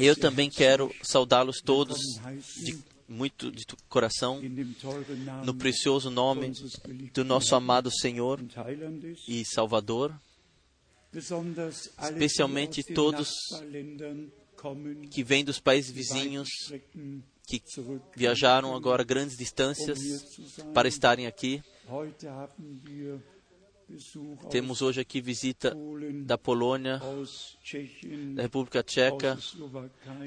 Eu também quero saudá-los todos de muito de coração no precioso nome do nosso amado Senhor e Salvador, especialmente todos que vêm dos países vizinhos, que viajaram agora grandes distâncias para estarem aqui. Temos hoje aqui visita da Polônia, da República Tcheca,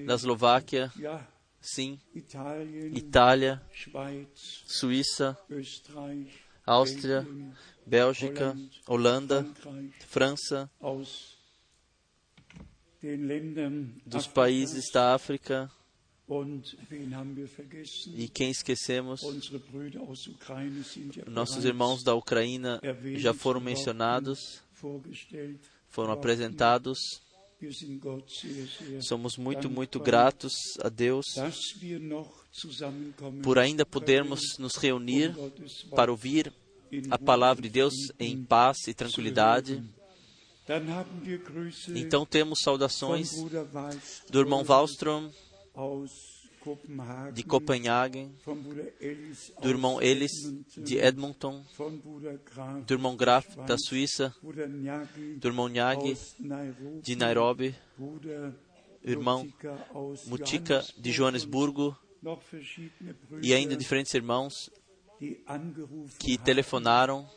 da Eslováquia, sim, Itália, Suíça, Áustria, Bélgica, Holanda, França, dos países da África. E quem esquecemos? Nossos irmãos da Ucrânia já foram mencionados, foram apresentados. Somos muito, muito gratos a Deus por ainda podermos nos reunir para ouvir a palavra de Deus em paz e tranquilidade. Então temos saudações do irmão Wallström de Copenhague, do irmão Ellis de Edmonton, do irmão Graf da Suíça, do irmão Nyagi de Nairobi, irmão Mutika de Joanesburgo e ainda diferentes irmãos que telefonaram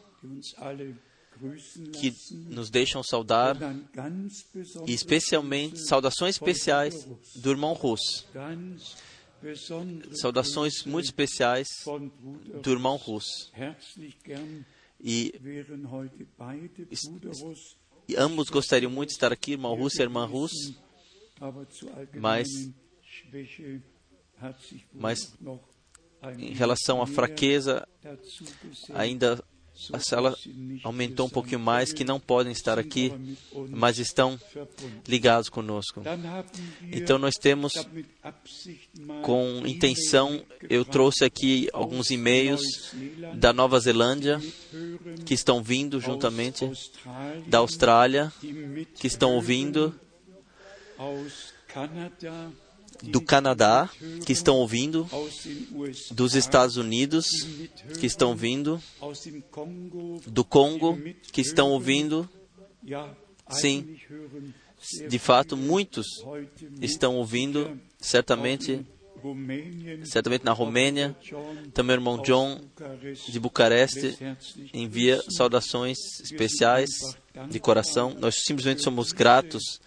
que nos deixam saudar, e especialmente saudações especiais do irmão Russo. Saudações muito especiais do irmão Russo. E, e ambos gostariam muito de estar aqui, irmão Russo e irmã Russo, mas, mas em relação à fraqueza, ainda a sala aumentou um pouquinho mais, que não podem estar aqui, mas estão ligados conosco. Então nós temos, com intenção, eu trouxe aqui alguns e-mails da Nova Zelândia, que estão vindo juntamente, da Austrália, que estão ouvindo, do Canadá, que estão ouvindo, dos Estados Unidos, que estão ouvindo, do Congo, que estão ouvindo. Sim, de fato, muitos estão ouvindo, certamente, certamente na Romênia. Também o irmão John, de Bucareste, envia saudações especiais de coração. Nós simplesmente somos gratos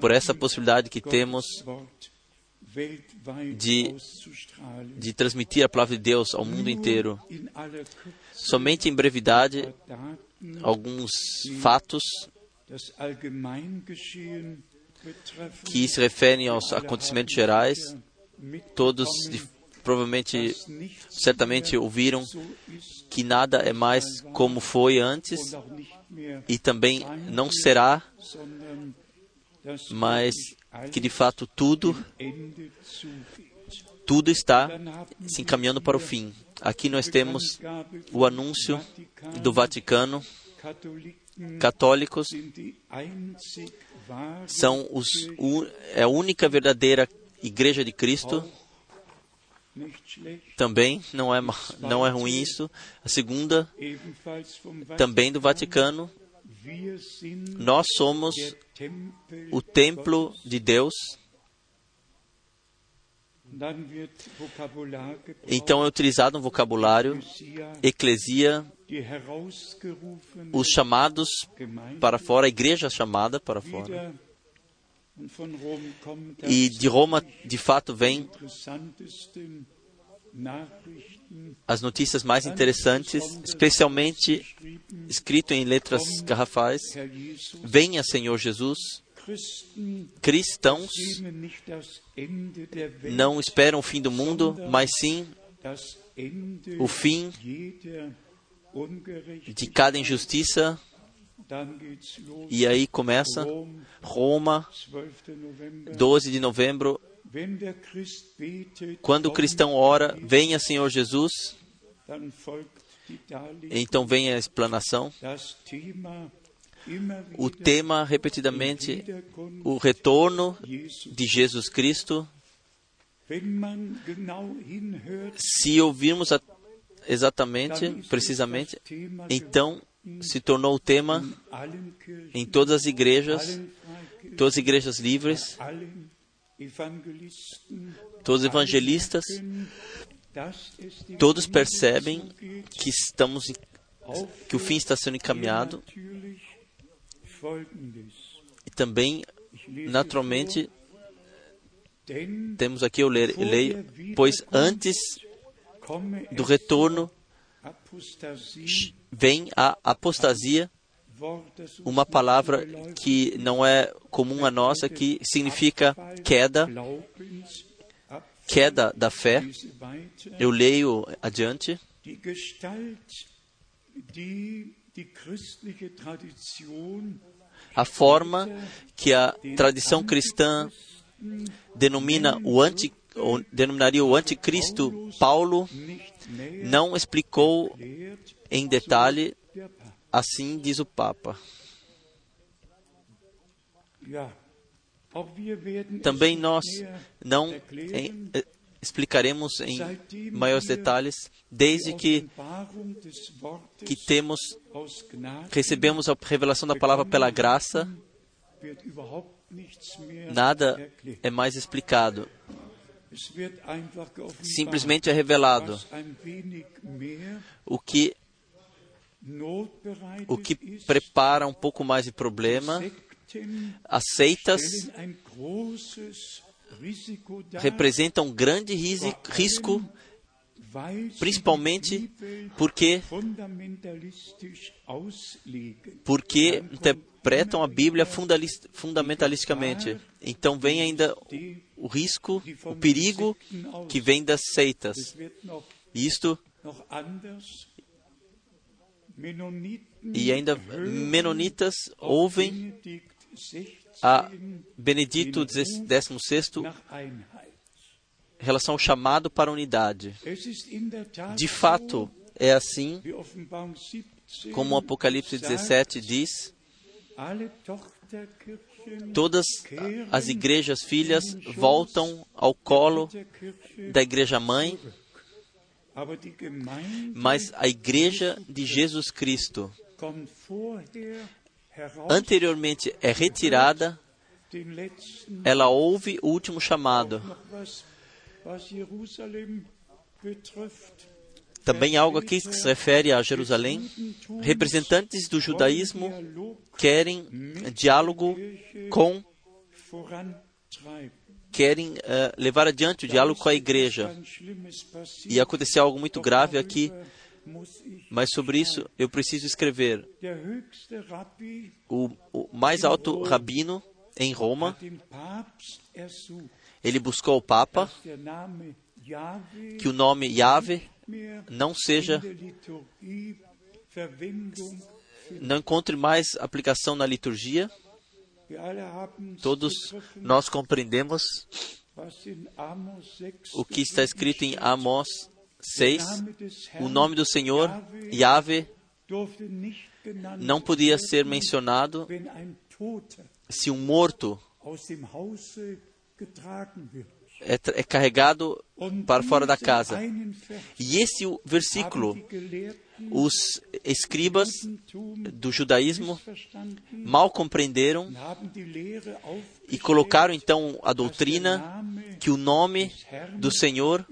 por essa possibilidade que temos de, de transmitir a palavra de Deus ao mundo inteiro. Somente em brevidade, alguns fatos que se referem aos acontecimentos gerais, todos provavelmente, certamente ouviram que nada é mais como foi antes e também não será, mas que de fato tudo, tudo está se encaminhando para o fim. Aqui nós temos o anúncio do Vaticano. Católicos são os, é a única verdadeira Igreja de Cristo. Também não é, não é ruim isso. A segunda, também do Vaticano, nós somos o templo de Deus. Então é utilizado um vocabulário, eclesia, os chamados para fora, a igreja chamada para fora. E de Roma, de fato, vem as notícias mais interessantes, especialmente escrito em letras garrafais. Venha, Senhor Jesus. Cristãos não esperam o fim do mundo, mas sim o fim de cada injustiça. E aí começa Roma, 12 de novembro. Quando o cristão ora, venha Senhor Jesus, então vem a explanação. o tema repetidamente o retorno de Jesus Cristo. Se ouvirmos a, exatamente, precisamente, então se tornou o tema em todas as igrejas, todas as igrejas livres, todos os evangelistas, todos percebem que estamos que o fim está sendo encaminhado. E também naturalmente temos aqui eu leio, pois antes do retorno vem a apostasia, uma palavra que não é comum a nossa, que significa queda, queda da fé. Eu leio adiante. A forma que a tradição cristã denomina o anti, ou denominaria o anticristo, Paulo não explicou em detalhe, assim diz o Papa. Também nós não eh, explicaremos em maiores detalhes, desde que, que temos, recebemos a revelação da palavra pela graça, nada é mais explicado. Simplesmente é revelado o que o que prepara um pouco mais de problema. As seitas representam um grande risco, principalmente porque, porque interpretam a Bíblia fundamentalisticamente. Então vem ainda o risco, o perigo que vem das seitas. Isto e ainda menonitas ouvem a Benedito XVI em relação ao chamado para unidade. De fato, é assim, como o Apocalipse 17 diz, todas as igrejas filhas voltam ao colo da igreja mãe mas a igreja de Jesus Cristo anteriormente é retirada, ela ouve o último chamado. Também algo aqui que se refere a Jerusalém. Representantes do judaísmo querem diálogo com querem uh, levar adiante o diálogo com a igreja. E aconteceu algo muito grave aqui, mas sobre isso eu preciso escrever. O, o mais alto rabino em Roma, ele buscou o Papa que o nome Yahvé não seja não encontre mais aplicação na liturgia. Todos nós compreendemos o que está escrito em Amós 6. O nome do Senhor, Yahvé, não podia ser mencionado se um morto é, é carregado para fora da casa. E esse versículo, os escribas do judaísmo mal compreenderam e colocaram então a doutrina que o nome do Senhor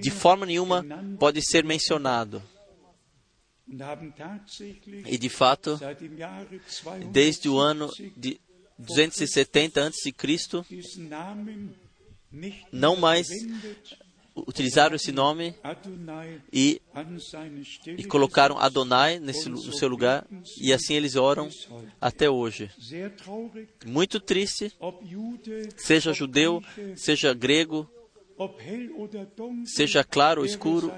de forma nenhuma pode ser mencionado. E de fato, desde o ano de 270 a.C., não mais utilizaram esse nome e, e colocaram Adonai nesse, no seu lugar, e assim eles oram até hoje. Muito triste, seja judeu, seja grego, seja claro ou escuro,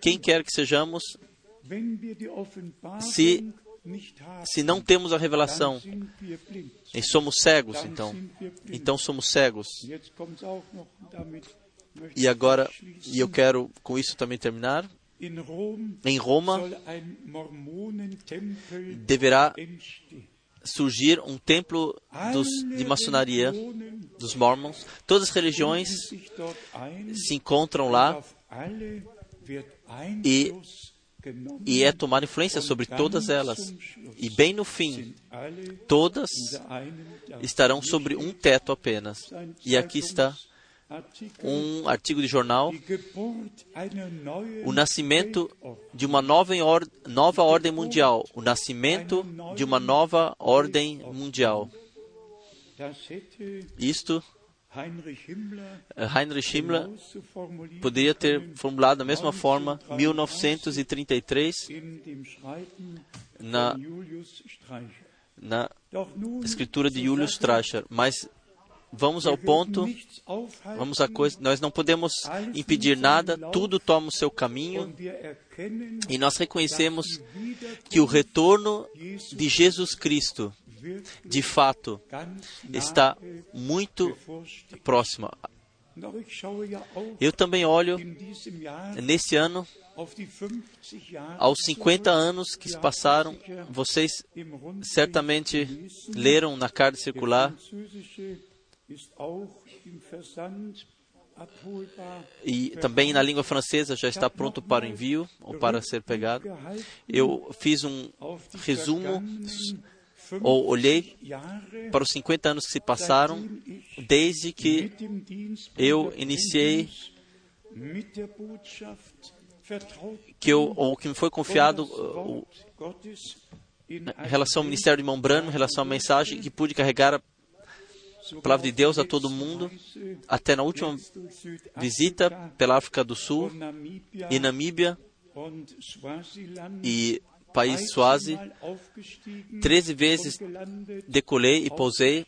quem quer que sejamos, se, se não temos a revelação, e somos cegos, então. Então somos cegos. E agora, e eu quero com isso também terminar. em Roma deverá surgir um templo dos, de maçonaria dos mormons. Todas as religiões se encontram lá e, e é tomar influência sobre todas elas. E bem no fim, todas estarão sobre um teto apenas. E aqui está um artigo de jornal, o nascimento de uma nova, or nova ordem mundial, o nascimento de uma nova ordem mundial. Isto Heinrich Himmler poderia ter formulado da mesma forma 1933 na, na escritura de Julius Streicher, mas vamos ao ponto, vamos à coisa. Nós não podemos impedir nada, tudo toma o seu caminho e nós reconhecemos que o retorno de Jesus Cristo, de fato, está muito próximo. Eu também olho nesse ano aos 50 anos que se passaram. Vocês certamente leram na carta circular e também na língua francesa já está pronto para envio ou para ser pegado. Eu fiz um resumo ou olhei para os 50 anos que se passaram desde que eu iniciei que eu, ou que me foi confiado uh, em relação ao ministério de Mão em relação à mensagem que pude carregar a palavra de Deus a todo mundo, até na última visita pela África do Sul e Namíbia e país Swazi. Treze vezes decolei e pousei,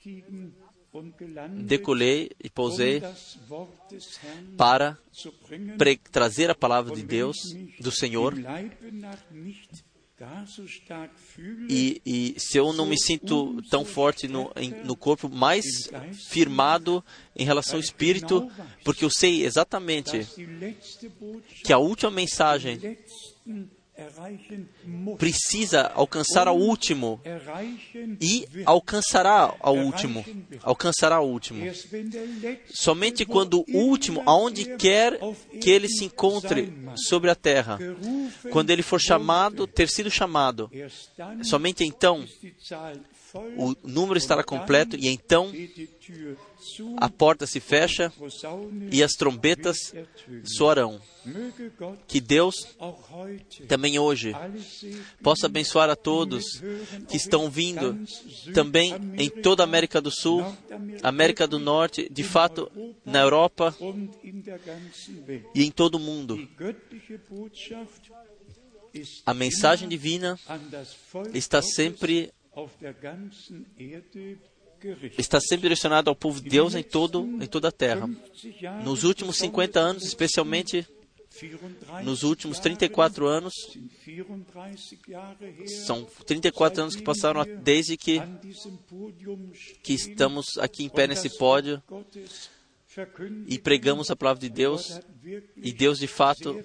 decolei e pousei para trazer a palavra de Deus, do Senhor, e, e, se eu não me sinto tão forte no, no corpo, mais firmado em relação ao espírito, porque eu sei exatamente que a última mensagem precisa alcançar ao último e alcançará ao último. Alcançará ao último. Somente quando o último, aonde quer que ele se encontre sobre a terra, quando ele for chamado, ter sido chamado, somente então o número estará completo e então a porta se fecha e as trombetas soarão. Que Deus também hoje possa abençoar a todos que estão vindo também em toda a América do Sul, América do Norte, de fato na Europa e em todo o mundo. A mensagem divina está sempre está sempre direcionado ao povo de Deus em, todo, em toda a terra. Nos últimos 50 anos, especialmente nos últimos 34 anos, são 34 anos que passaram desde que, que estamos aqui em pé nesse pódio e pregamos a palavra de Deus, e Deus de fato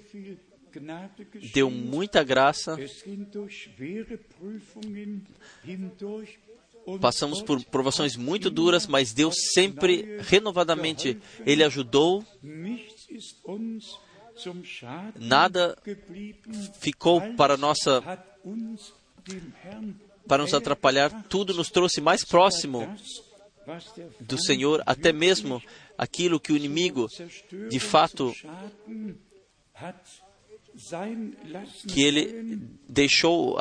deu muita graça. Passamos por provações muito duras, mas Deus sempre, renovadamente, Ele ajudou. Nada ficou para nossa para nos atrapalhar, tudo nos trouxe mais próximo do Senhor, até mesmo aquilo que o inimigo de fato que ele deixou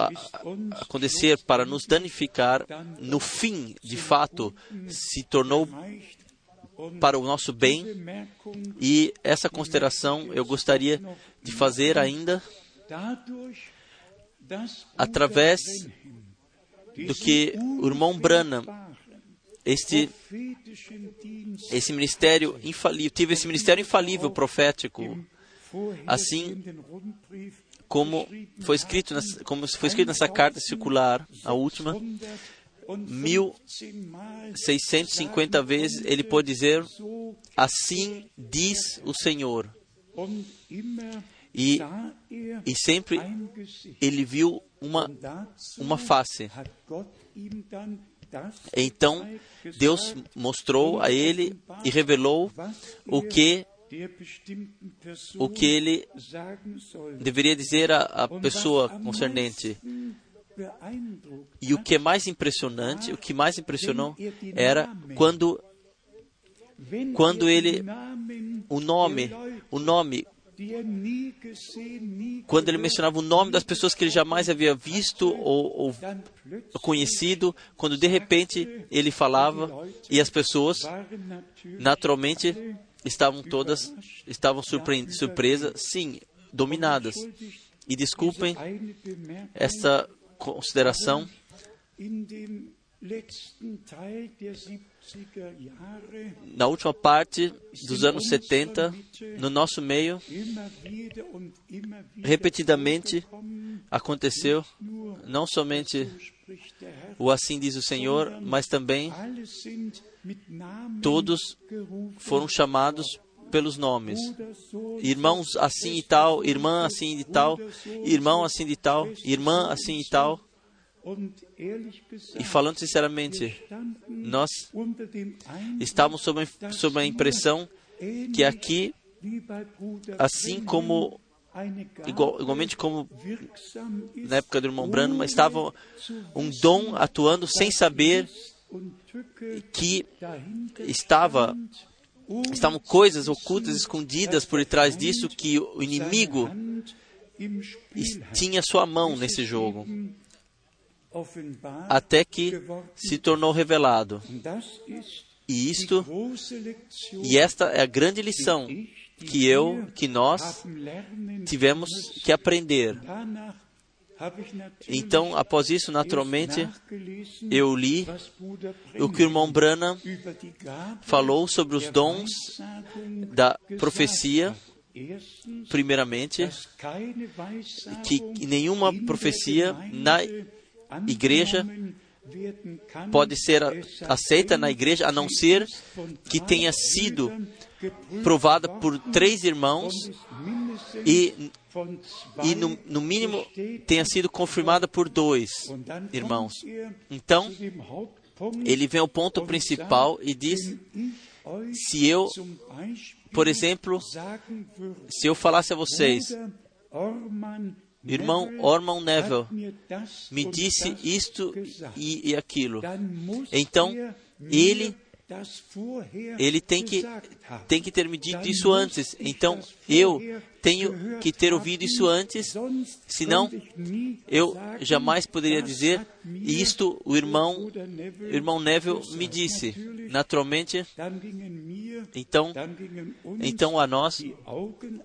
acontecer para nos danificar, no fim, de fato, se tornou para o nosso bem. E essa consideração eu gostaria de fazer ainda através do que o irmão Branham, este, esse ministério infalível, tive esse ministério infalível profético Assim como foi escrito, nessa, como foi escrito nessa carta circular, a última, 1650 vezes ele pode dizer: Assim diz o Senhor. E, e sempre ele viu uma, uma face. Então, Deus mostrou a ele e revelou o que o que ele deveria dizer à, pessoa concernente. E o que é mais impressionante, o que mais impressionou era quando quando ele o nome, o nome quando ele mencionava o nome das pessoas que ele jamais havia visto ou, ou conhecido, quando de repente ele falava e as pessoas naturalmente estavam todas estavam surpresas, sim, dominadas. E desculpem essa consideração. Na última parte dos anos 70, no nosso meio, repetidamente aconteceu não somente o assim diz o Senhor, mas também todos foram chamados pelos nomes. Irmãos assim e tal, irmã assim e tal, irmão assim de tal, irmã assim e tal. E falando sinceramente, nós estávamos sob a impressão que aqui, assim como Igual, igualmente como na época do irmão Branham, estava um dom atuando sem saber que estava estavam coisas ocultas, escondidas por detrás disso que o inimigo tinha sua mão nesse jogo, até que se tornou revelado. E isto, e esta é a grande lição que eu, que nós tivemos que aprender. Então, após isso, naturalmente, eu li o que o irmão Branham falou sobre os dons da profecia, primeiramente, que nenhuma profecia na igreja pode ser aceita na igreja a não ser que tenha sido provada por três irmãos e, e no, no mínimo tenha sido confirmada por dois irmãos. Então, ele vem ao ponto principal e diz: se eu, por exemplo, se eu falasse a vocês, irmão Orman Neville me disse isto e, e aquilo, então ele ele tem que, tem que ter me dito isso antes. Então, eu tenho que ter ouvido isso antes, senão eu jamais poderia dizer, e isto o irmão, o irmão Neville me disse. Naturalmente, então, então a nós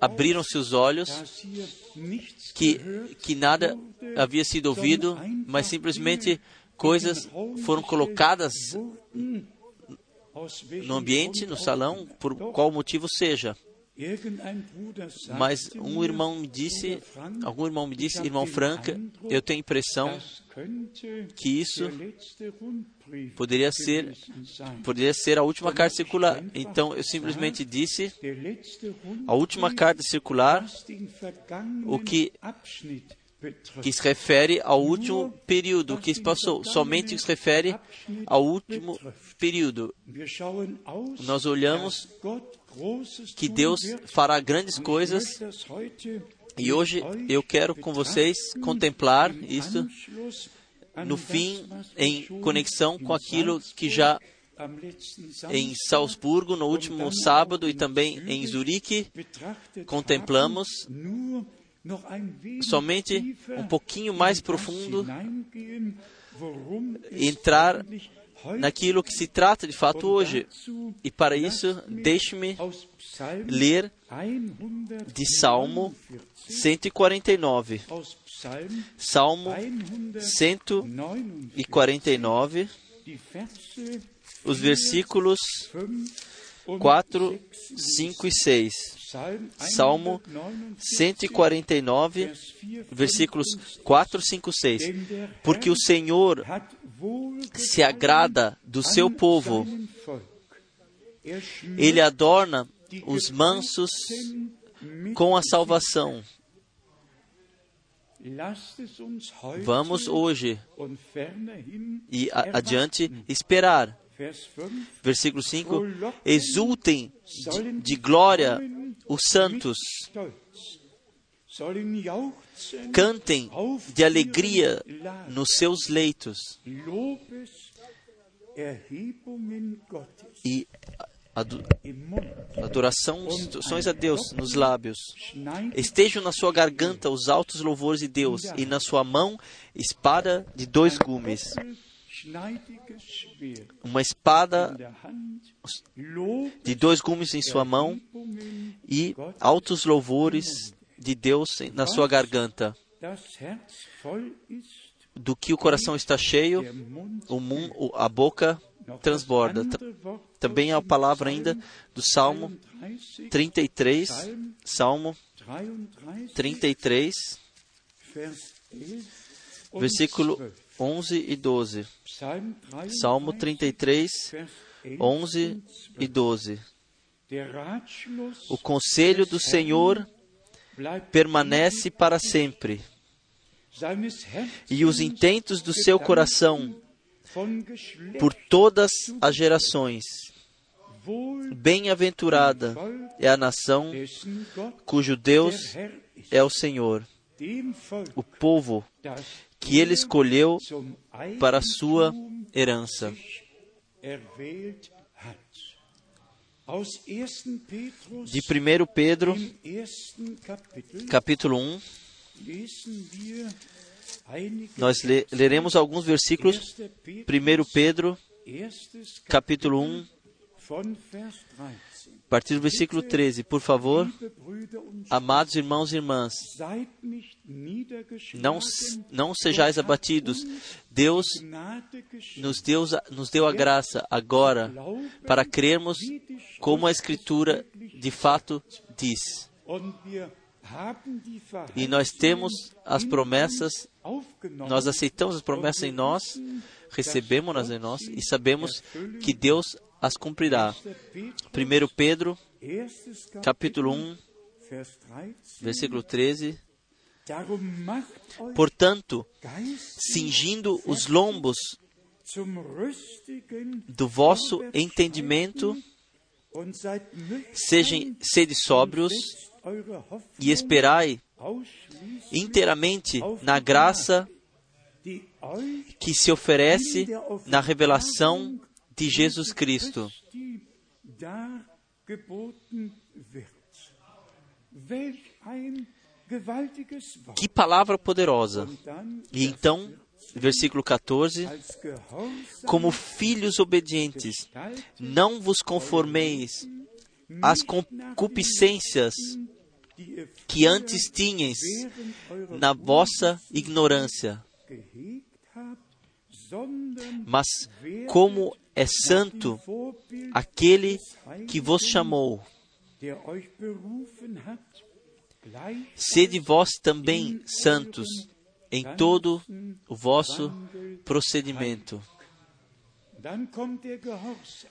abriram-se os olhos que, que nada havia sido ouvido, mas simplesmente coisas foram colocadas no ambiente, no salão, por qual motivo seja. Mas um irmão me disse, algum irmão me disse, irmão Franca, eu tenho a impressão que isso poderia ser, poderia ser a última carta circular. Então eu simplesmente disse, a última carta circular, o que que se refere ao último período que se passou, somente se refere ao último período. Nós olhamos que Deus fará grandes coisas e hoje eu quero com vocês contemplar isto no fim, em conexão com aquilo que já em Salzburgo, no último sábado, e também em Zurique, contemplamos somente um pouquinho mais profundo, entrar naquilo que se trata de fato hoje. E para isso, deixe-me ler de Salmo 149. Salmo 149, os versículos 4, 5 e 6. Salmo 149, versículos 4, 5, 6. Porque o Senhor se agrada do seu povo, ele adorna os mansos com a salvação. Vamos hoje e adiante esperar. Versículo 5: Exultem de, de glória os santos, cantem de alegria nos seus leitos e adoração, sonhos a Deus nos lábios. Estejam na sua garganta os altos louvores de Deus e na sua mão espada de dois gumes. Uma espada de dois gumes em sua mão e altos louvores de Deus na sua garganta. Do que o coração está cheio, o a boca transborda. Também há a palavra ainda do Salmo 33, Salmo 33, versículo 11 e 12. Salmo 33, 11 e 12. O conselho do Senhor permanece para sempre, e os intentos do seu coração por todas as gerações. Bem-aventurada é a nação cujo Deus é o Senhor, o povo que ele escolheu para sua herança. De 1 Pedro, capítulo 1, nós le leremos alguns versículos. 1 Pedro, capítulo 1, a partir do versículo 13. Por favor, amados irmãos e irmãs, não, não sejais abatidos. Deus nos deu, nos deu a graça agora para crermos como a Escritura de fato diz. E nós temos as promessas, nós aceitamos as promessas em nós, recebemos-nas em nós e sabemos que Deus as cumprirá. 1 Pedro, capítulo 1, versículo 13. Portanto, cingindo os lombos do vosso entendimento, sejam sede sóbrios e esperai inteiramente na graça que se oferece na revelação de Jesus Cristo. Que palavra poderosa! E então, versículo 14: Como filhos obedientes, não vos conformeis às concupiscências que antes tinhas na vossa ignorância, mas como é santo aquele que vos chamou. Sede vós também santos em todo o vosso procedimento.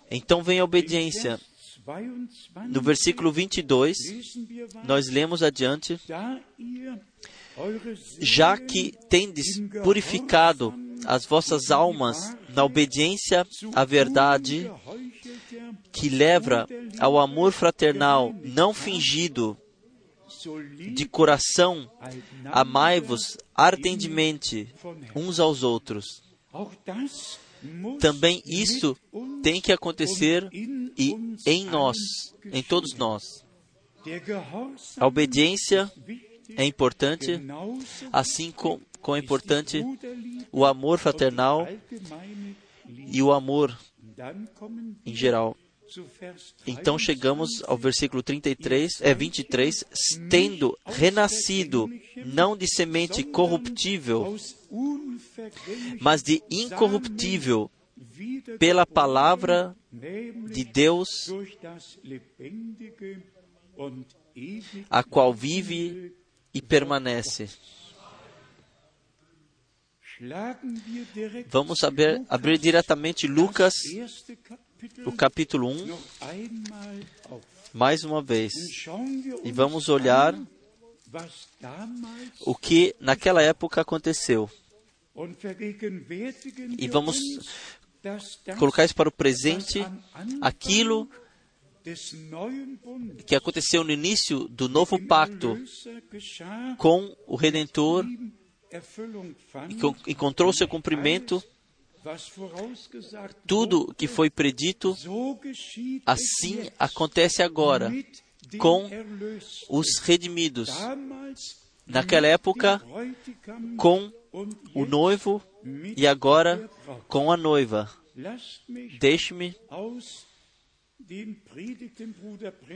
Então vem a obediência. No versículo 22, nós lemos adiante: Já que tendes purificado as vossas almas na obediência à verdade, que leva ao amor fraternal não fingido, de coração, amai-vos ardentemente uns aos outros. Também isso tem que acontecer e em nós, em todos nós. A obediência é importante, assim como, é importante o amor fraternal e o amor em geral. Então chegamos ao versículo 33, é 23, tendo renascido não de semente corruptível, mas de incorruptível pela palavra de Deus, a qual vive e permanece. Vamos abrir, abrir diretamente Lucas, o capítulo 1, mais uma vez. E vamos olhar o que naquela época aconteceu. E vamos colocar isso para o presente, aquilo que aconteceu no início do novo pacto com o Redentor encontrou seu cumprimento. Tudo que foi predito, assim acontece agora com os redimidos. Naquela época, com o noivo e agora com a noiva. Deixe-me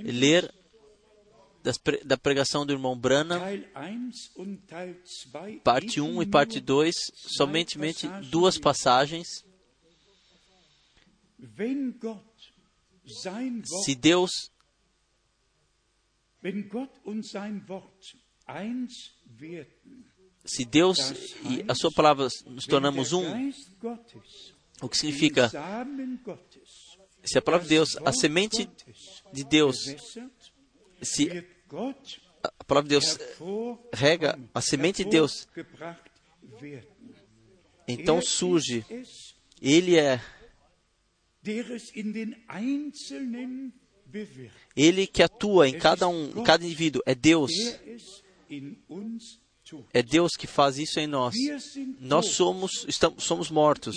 ler da pregação do irmão Branham, parte 1 e parte 2, somente duas passagens. Se Deus se Deus e a sua palavra nos tornamos um, o que significa se a palavra de Deus, a semente de Deus, se a palavra de Deus rega a semente de Deus, então surge, Ele é Ele que atua em cada um, em cada indivíduo, é Deus. É Deus que faz isso em nós. Nós somos, estamos, somos mortos.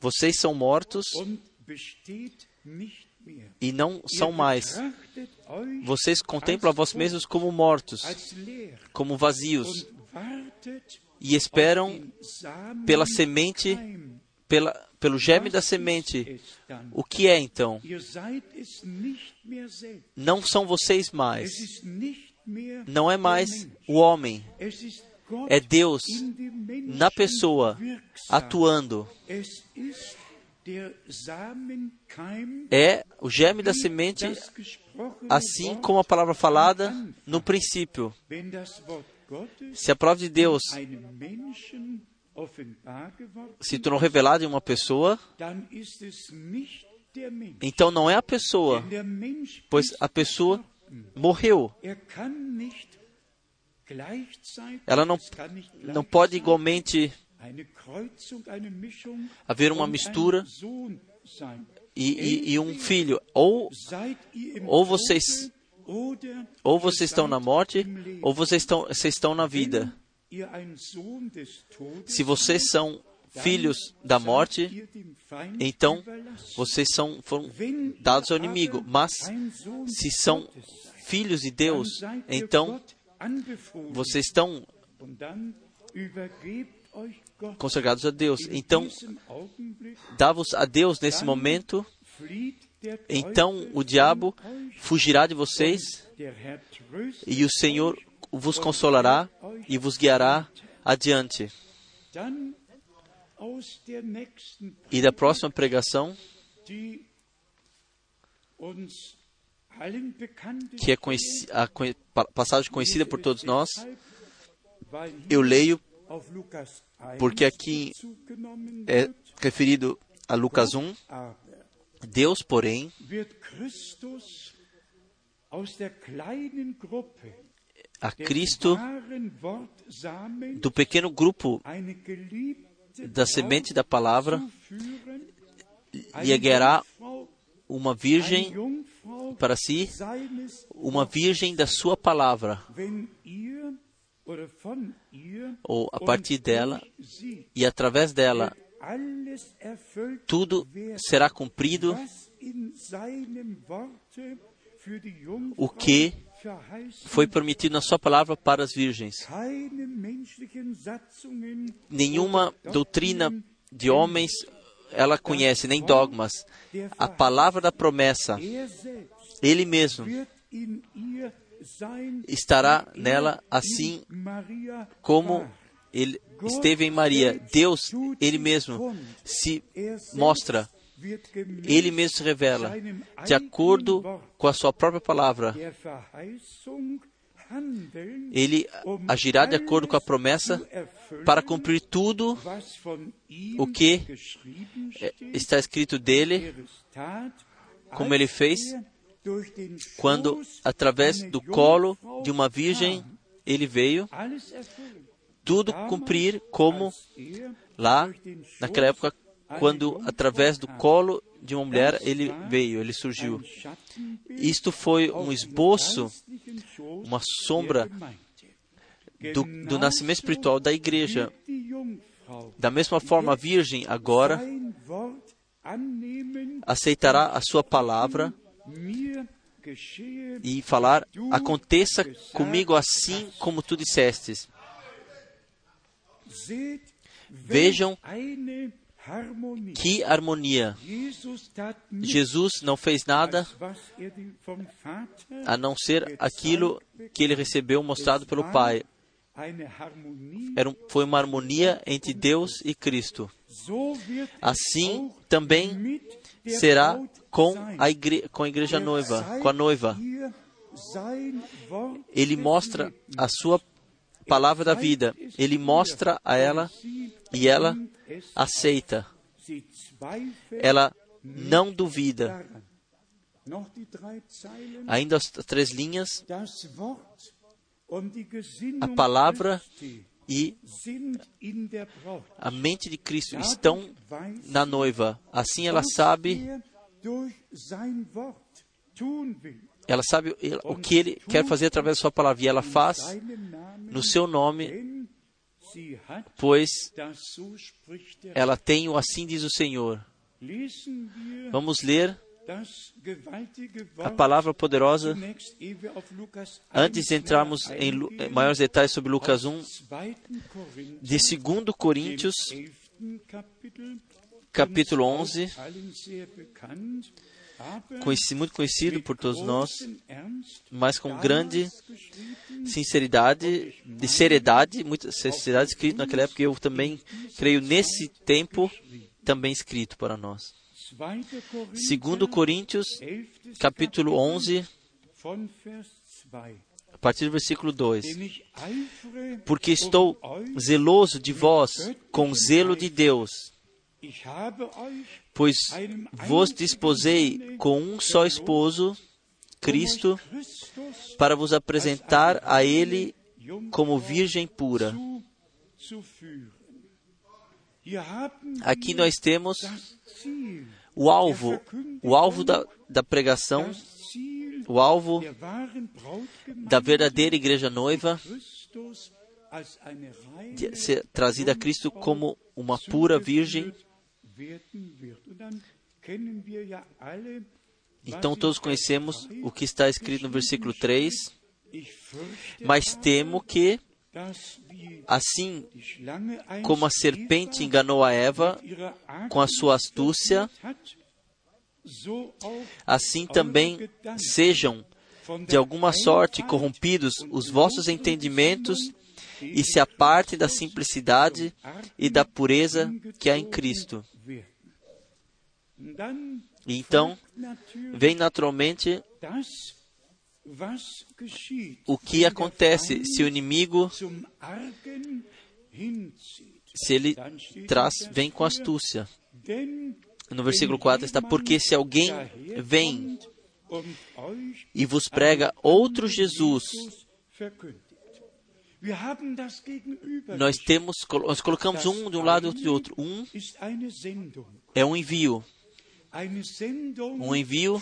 Vocês são mortos e não são mais. Vocês contemplam a vós mesmos como mortos, como vazios, e esperam pela semente, pela, pelo germe da semente. O que é então? Não são vocês mais. Não é mais o homem. É Deus na pessoa atuando é o germe da semente, assim como a palavra falada no princípio. Se a palavra de Deus se tornou revelada em uma pessoa, então não é a pessoa, pois a pessoa morreu. Ela não, não pode igualmente haver uma mistura e, e, e, um filho. Ou, ou vocês ou vocês estão na morte, ou vocês estão, vocês estão na vida. Se vocês são filhos da morte, então vocês são, foram dados ao inimigo. Mas se são filhos de Deus, então vocês estão consagrados a Deus. Então, dá-vos a Deus nesse momento, então o diabo fugirá de vocês e o Senhor vos consolará e vos guiará adiante. E da próxima pregação, que é a passagem conhecida por todos nós, eu leio porque aqui é referido a Lucas 1. Deus, porém, a Cristo do pequeno grupo da semente da palavra lhe guiará uma virgem para si, uma virgem da sua palavra ou a partir dela e através dela tudo será cumprido o que foi prometido na sua palavra para as virgens. Nenhuma doutrina de homens ela conhece, nem dogmas. A palavra da promessa, ele mesmo estará nela assim como ele esteve em Maria. Deus, Ele mesmo, se mostra, Ele mesmo se revela, de acordo com a Sua própria palavra. Ele agirá de acordo com a promessa para cumprir tudo o que está escrito dele, como ele fez, quando, através do colo de uma virgem, ele veio tudo cumprir como lá, naquela época, quando, através do colo de uma mulher, ele veio, ele surgiu. Isto foi um esboço, uma sombra do, do nascimento espiritual da igreja. Da mesma forma, a Virgem agora aceitará a sua palavra e falar: Aconteça comigo assim como tu dissestes. Vejam que harmonia! Jesus não fez nada a não ser aquilo que ele recebeu mostrado pelo Pai. Era, foi uma harmonia entre Deus e Cristo. Assim também será com a, igre, com a igreja noiva, com a noiva. Ele mostra a sua palavra da vida. Ele mostra a ela e ela aceita. Ela não duvida. Ainda as três linhas, a palavra e a mente de Cristo estão na noiva. Assim ela sabe ela sabe o que ele quer fazer através da sua palavra e ela faz no seu nome, pois ela tem o assim diz o Senhor. Vamos ler a palavra poderosa. Antes de entrarmos em maiores detalhes sobre Lucas 1, de 2 Coríntios, capítulo 11, muito conhecido por todos nós, mas com grande sinceridade, de seriedade, muita sinceridade escrito naquela época, e eu também creio nesse tempo também escrito para nós. 2 Coríntios, capítulo 11, a partir do versículo 2. Porque estou zeloso de vós com zelo de Deus, pois vos disposei com um só esposo, Cristo, para vos apresentar a Ele como virgem pura. Aqui nós temos o alvo, o alvo da, da pregação, o alvo da verdadeira igreja noiva, de ser trazida a Cristo como uma pura virgem. Então todos conhecemos o que está escrito no versículo 3. Mas temo que, assim como a serpente enganou a Eva com a sua astúcia, assim também sejam, de alguma sorte, corrompidos os vossos entendimentos e se apartem da simplicidade e da pureza que há em Cristo. Então, vem naturalmente o que acontece se o inimigo, se ele traz, vem com astúcia. No versículo 4 está: Porque se alguém vem e vos prega outro Jesus, nós temos, nós colocamos um de um lado e outro de outro. Um é um envio um envio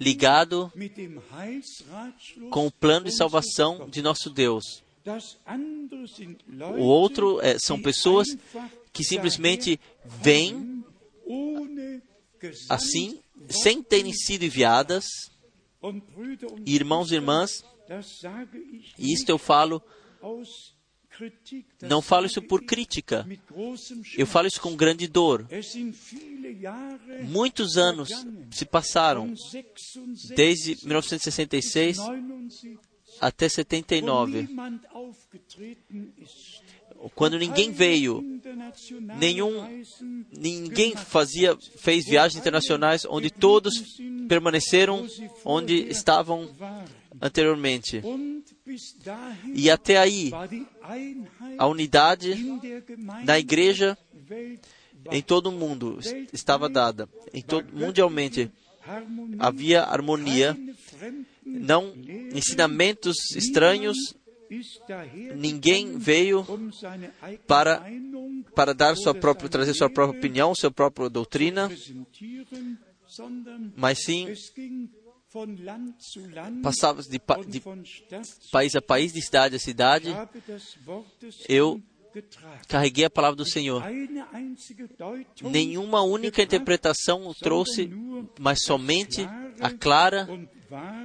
ligado com o plano de salvação de nosso Deus. O outro é, são pessoas que simplesmente vêm assim, sem terem sido enviadas. Irmãos e irmãs, e isto eu falo não falo isso por crítica. Eu falo isso com grande dor. Muitos anos se passaram, desde 1966 até 79, quando ninguém veio, nenhum, ninguém fazia, fez viagens internacionais onde todos permaneceram onde estavam anteriormente. E até aí, a unidade da igreja em todo o mundo estava dada, em todo, mundialmente. havia harmonia, não ensinamentos estranhos, ninguém veio para, para dar sua própria, trazer sua própria opinião, sua própria doutrina, mas sim passava de, de país a país, de cidade a cidade. Eu carreguei a palavra do Senhor. Nenhuma única interpretação trouxe, mas somente a clara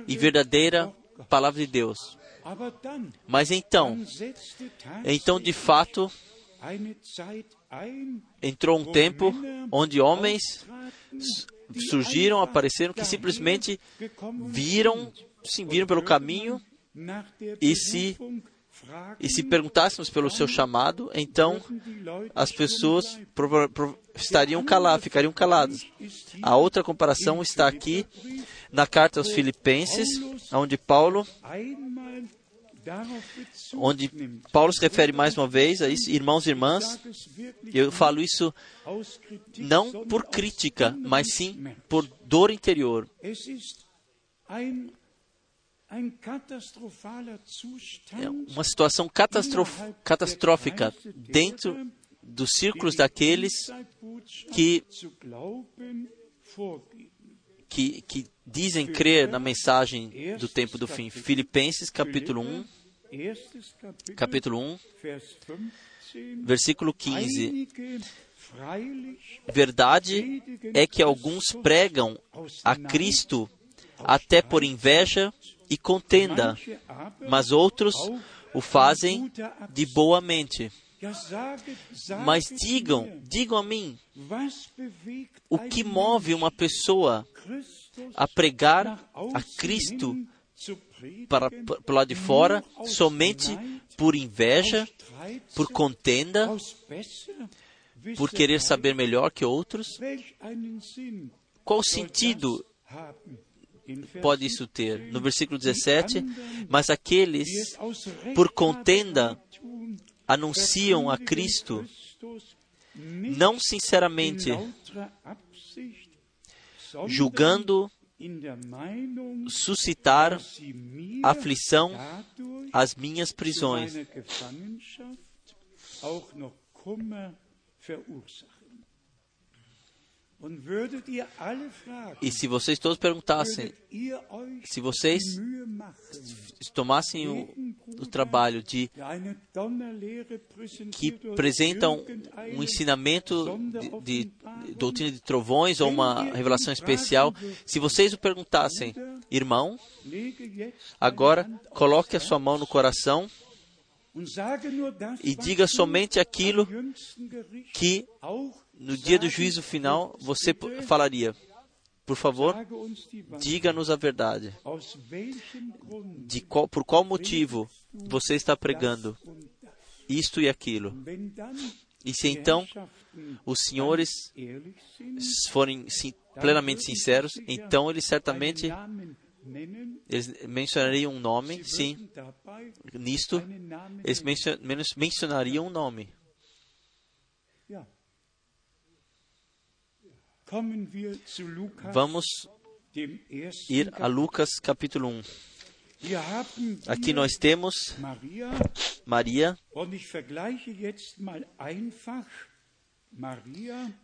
e verdadeira palavra de Deus. Mas então, então de fato, entrou um tempo onde homens surgiram, apareceram, que simplesmente viram, sim, viram pelo caminho e se e se perguntássemos pelo seu chamado, então as pessoas estariam caladas, ficariam caladas. A outra comparação está aqui na carta aos Filipenses, onde Paulo onde Paulo se refere mais uma vez a isso, irmãos e irmãs, eu falo isso não por crítica, mas sim por dor interior. É uma situação catastrófica dentro dos círculos daqueles que, que, que dizem crer na mensagem do tempo do fim. Filipenses capítulo 1, capítulo 1, versículo 15. Verdade é que alguns pregam a Cristo até por inveja e contenda, mas outros o fazem de boa mente. Mas digam, digam a mim, o que move uma pessoa a pregar a Cristo para, para lado de fora somente por inveja, por contenda, por querer saber melhor que outros? Qual sentido pode isso ter? No versículo 17, mas aqueles por contenda anunciam a Cristo, não sinceramente, julgando suscitar aflição às minhas prisões. E se vocês todos perguntassem, se vocês tomassem o, o trabalho de que apresentam um ensinamento de, de doutrina de trovões ou uma revelação especial, se vocês o perguntassem, irmão, agora coloque a sua mão no coração e diga somente aquilo que no dia do juízo final, você falaria: Por favor, diga-nos a verdade. De qual, por qual motivo você está pregando isto e aquilo? E se então os senhores forem plenamente sinceros, então eles certamente eles mencionariam um nome, sim. Nisto, eles mencionariam um nome. Vamos ir a Lucas capítulo 1. Aqui nós temos Maria.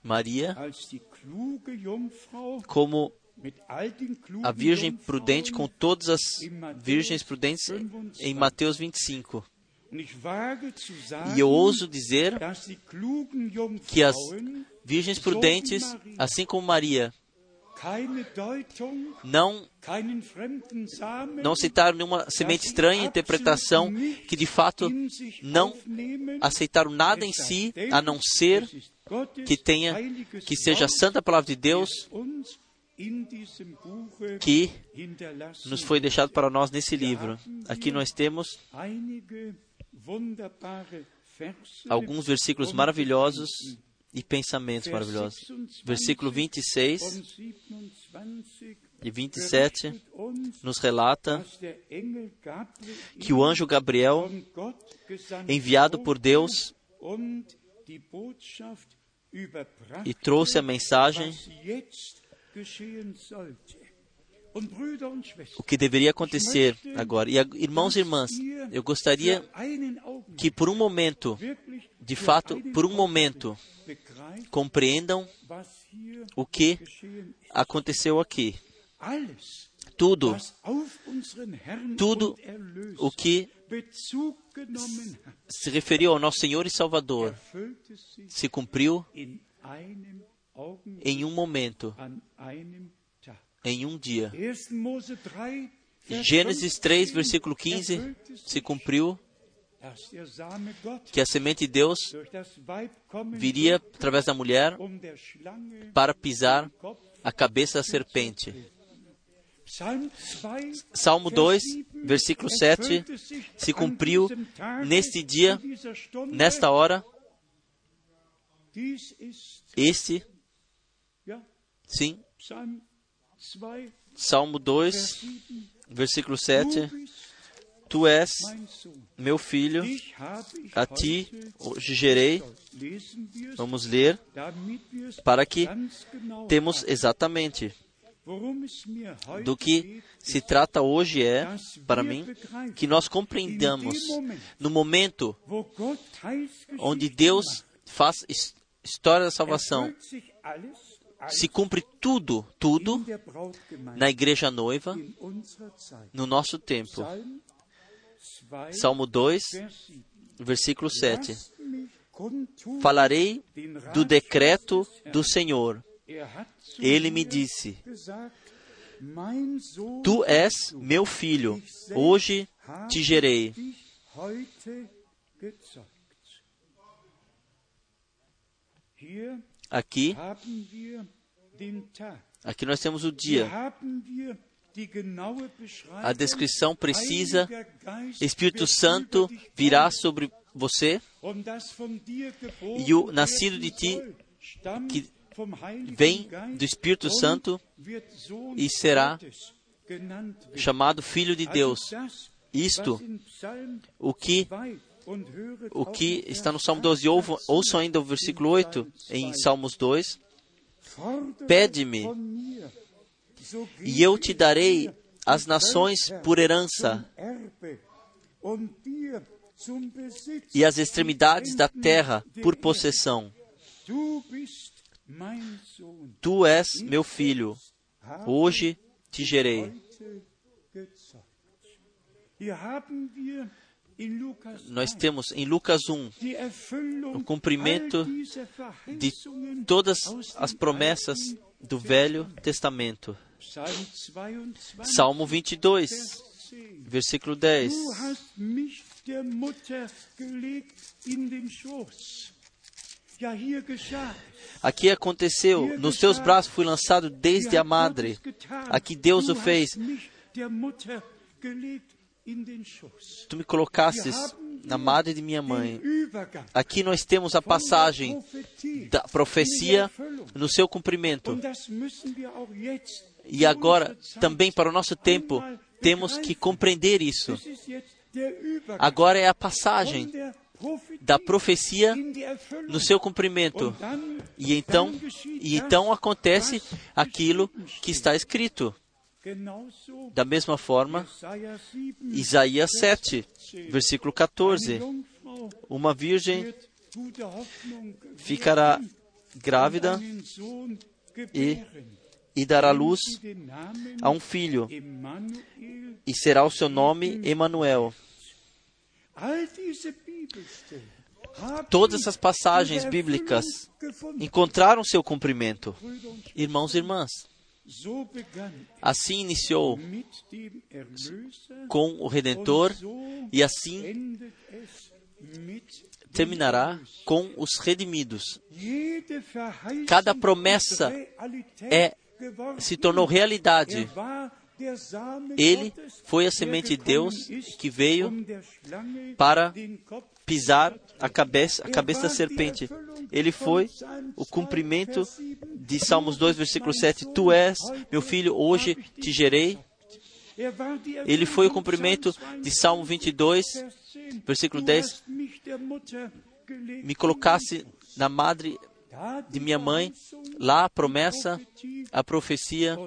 Maria como a virgem prudente com todas as virgens prudentes em Mateus 25. E eu ouso dizer que as virgens prudentes, assim como Maria, não, não citaram nenhuma semente estranha, interpretação, que de fato não aceitaram nada em si, a não ser que tenha, que seja a santa palavra de Deus, que nos foi deixado para nós nesse livro. Aqui nós temos alguns versículos maravilhosos e pensamentos maravilhosos. Versículo 26 e 27 nos relata que o anjo Gabriel, enviado por Deus, e trouxe a mensagem o que deveria acontecer agora. E irmãos e irmãs, eu gostaria que por um momento, de fato, por um momento, compreendam o que aconteceu aqui. Tudo, tudo o que se referiu ao nosso Senhor e Salvador se cumpriu em um momento, em um dia. Gênesis 3, versículo 15, se cumpriu que a semente de Deus viria através da mulher para pisar a cabeça da serpente. Salmo 2, versículo 7, se cumpriu neste dia, nesta hora. Este, sim, Salmo 2, versículo 7. Tu és meu filho, a ti hoje gerei. Vamos ler para que temos exatamente do que se trata hoje é, para mim, que nós compreendamos no momento onde Deus faz história da salvação, se cumpre tudo, tudo na igreja noiva no nosso tempo. Salmo 2, versículo 7. Falarei do decreto do Senhor. Ele me disse: Tu és meu filho, hoje te gerei. Aqui, aqui nós temos o dia. A descrição precisa: Espírito Santo virá sobre você e o nascido de ti que vem do Espírito Santo e será chamado Filho de Deus. Isto, o que o que está no Salmo 12, ouçam ainda o versículo 8 em Salmos 2. Pede-me, e eu te darei as nações por herança, e as extremidades da terra por possessão. Tu és meu filho, hoje te gerei. Nós temos em Lucas 1 o cumprimento de todas as promessas do Velho Testamento. Salmo 22, versículo 10. Aqui aconteceu, nos teus braços fui lançado desde a madre. Aqui Deus o fez. Tu me colocasses na madre de minha mãe. Aqui nós temos a passagem da profecia no seu cumprimento. E agora, também para o nosso tempo, temos que compreender isso. Agora é a passagem da profecia no seu cumprimento. E então, e então acontece aquilo que está escrito. Da mesma forma, Isaías 7, versículo 14: Uma virgem ficará grávida e, e dará luz a um filho, e será o seu nome Emanuel. Todas essas passagens bíblicas encontraram seu cumprimento. Irmãos e irmãs, assim iniciou com o Redentor e assim terminará com os redimidos. Cada promessa é se tornou realidade. Ele foi a semente de Deus que veio para pisar a cabeça, a cabeça da serpente. Ele foi o cumprimento de Salmos 2, versículo 7. Tu és meu filho, hoje te gerei. Ele foi o cumprimento de Salmo 22, versículo 10. Me colocasse na madre de minha mãe, lá a promessa, a profecia.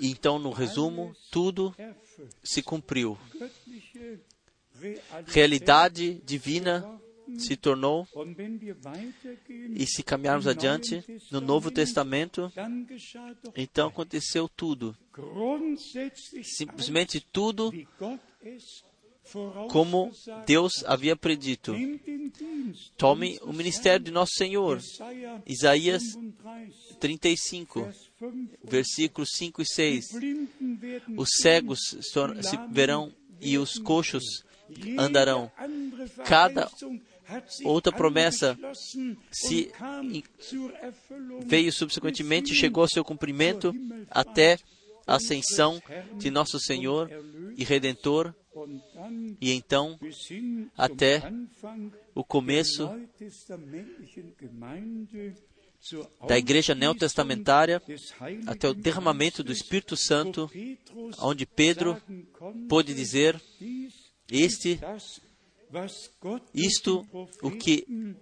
Então, no resumo, tudo se cumpriu. Realidade divina se tornou, e se caminharmos adiante no Novo Testamento, então aconteceu tudo. Simplesmente tudo como Deus havia predito. Tome o ministério de Nosso Senhor. Isaías 35, versículos 5 e 6. Os cegos se verão e os coxos andarão. Cada outra promessa se veio subsequentemente e chegou ao seu cumprimento até a ascensão de nosso Senhor e Redentor e então até o começo da igreja neotestamentária até o derramamento do Espírito Santo, onde Pedro pôde dizer: Este, isto, o que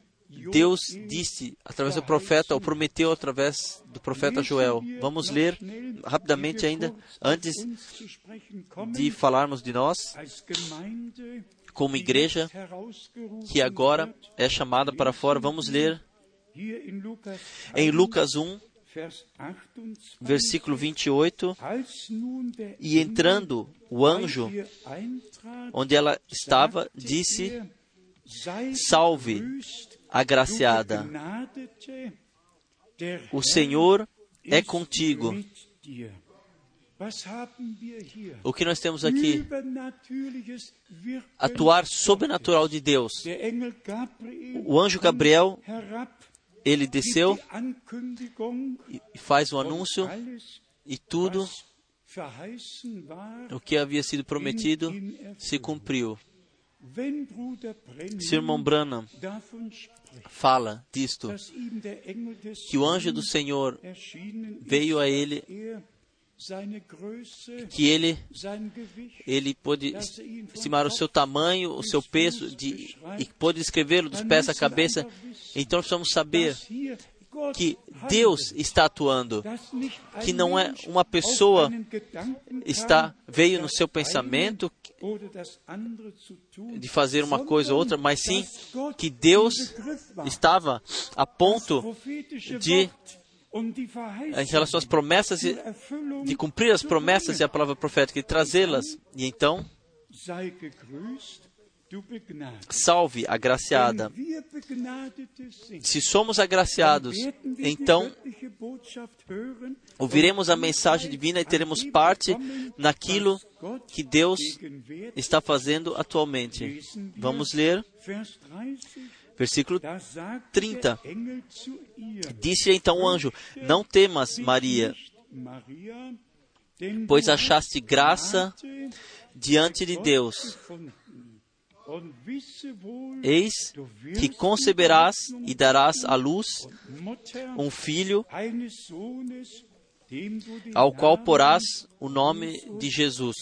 Deus disse através do profeta, ou prometeu através do profeta Joel. Vamos ler rapidamente ainda, antes de falarmos de nós, como igreja que agora é chamada para fora. Vamos ler em Lucas 1, versículo 28. E entrando o anjo, onde ela estava, disse: Salve, agraciada. O Senhor é contigo. O que nós temos aqui? Atuar sobrenatural de Deus. O anjo Gabriel, ele desceu e faz o anúncio e tudo o que havia sido prometido se cumpriu. Se o irmão Branham fala disto, que o anjo do Senhor veio a ele, que ele, ele pôde estimar o seu tamanho, o seu peso, de, e pôde escrevê-lo dos pés à cabeça. Então precisamos saber que Deus está atuando, que não é uma pessoa está veio no seu pensamento de fazer uma coisa ou outra, mas sim que Deus estava a ponto de em relação às promessas de cumprir as promessas e a palavra profética e trazê-las. E então Salve, agraciada. Se somos agraciados, então ouviremos a mensagem divina e teremos parte naquilo que Deus está fazendo atualmente. Vamos ler versículo 30. Disse então o anjo: Não temas, Maria, pois achaste graça diante de Deus. Eis que conceberás e darás à luz um filho, ao qual porás o nome de Jesus.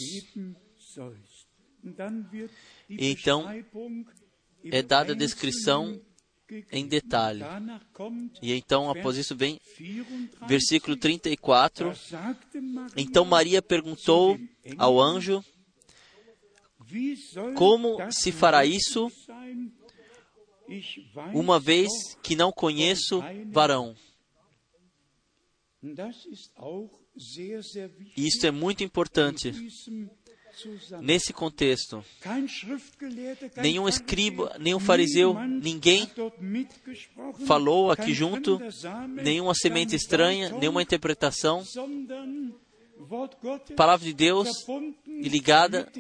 Então, é dada a descrição em detalhe. E então, após isso, vem versículo 34. Então Maria perguntou ao anjo como se fará isso, uma vez que não conheço varão? Isto é muito importante. Nesse contexto, nenhum escriba, nenhum fariseu, ninguém falou aqui junto, nenhuma semente estranha, nenhuma interpretação, palavra de Deus e ligada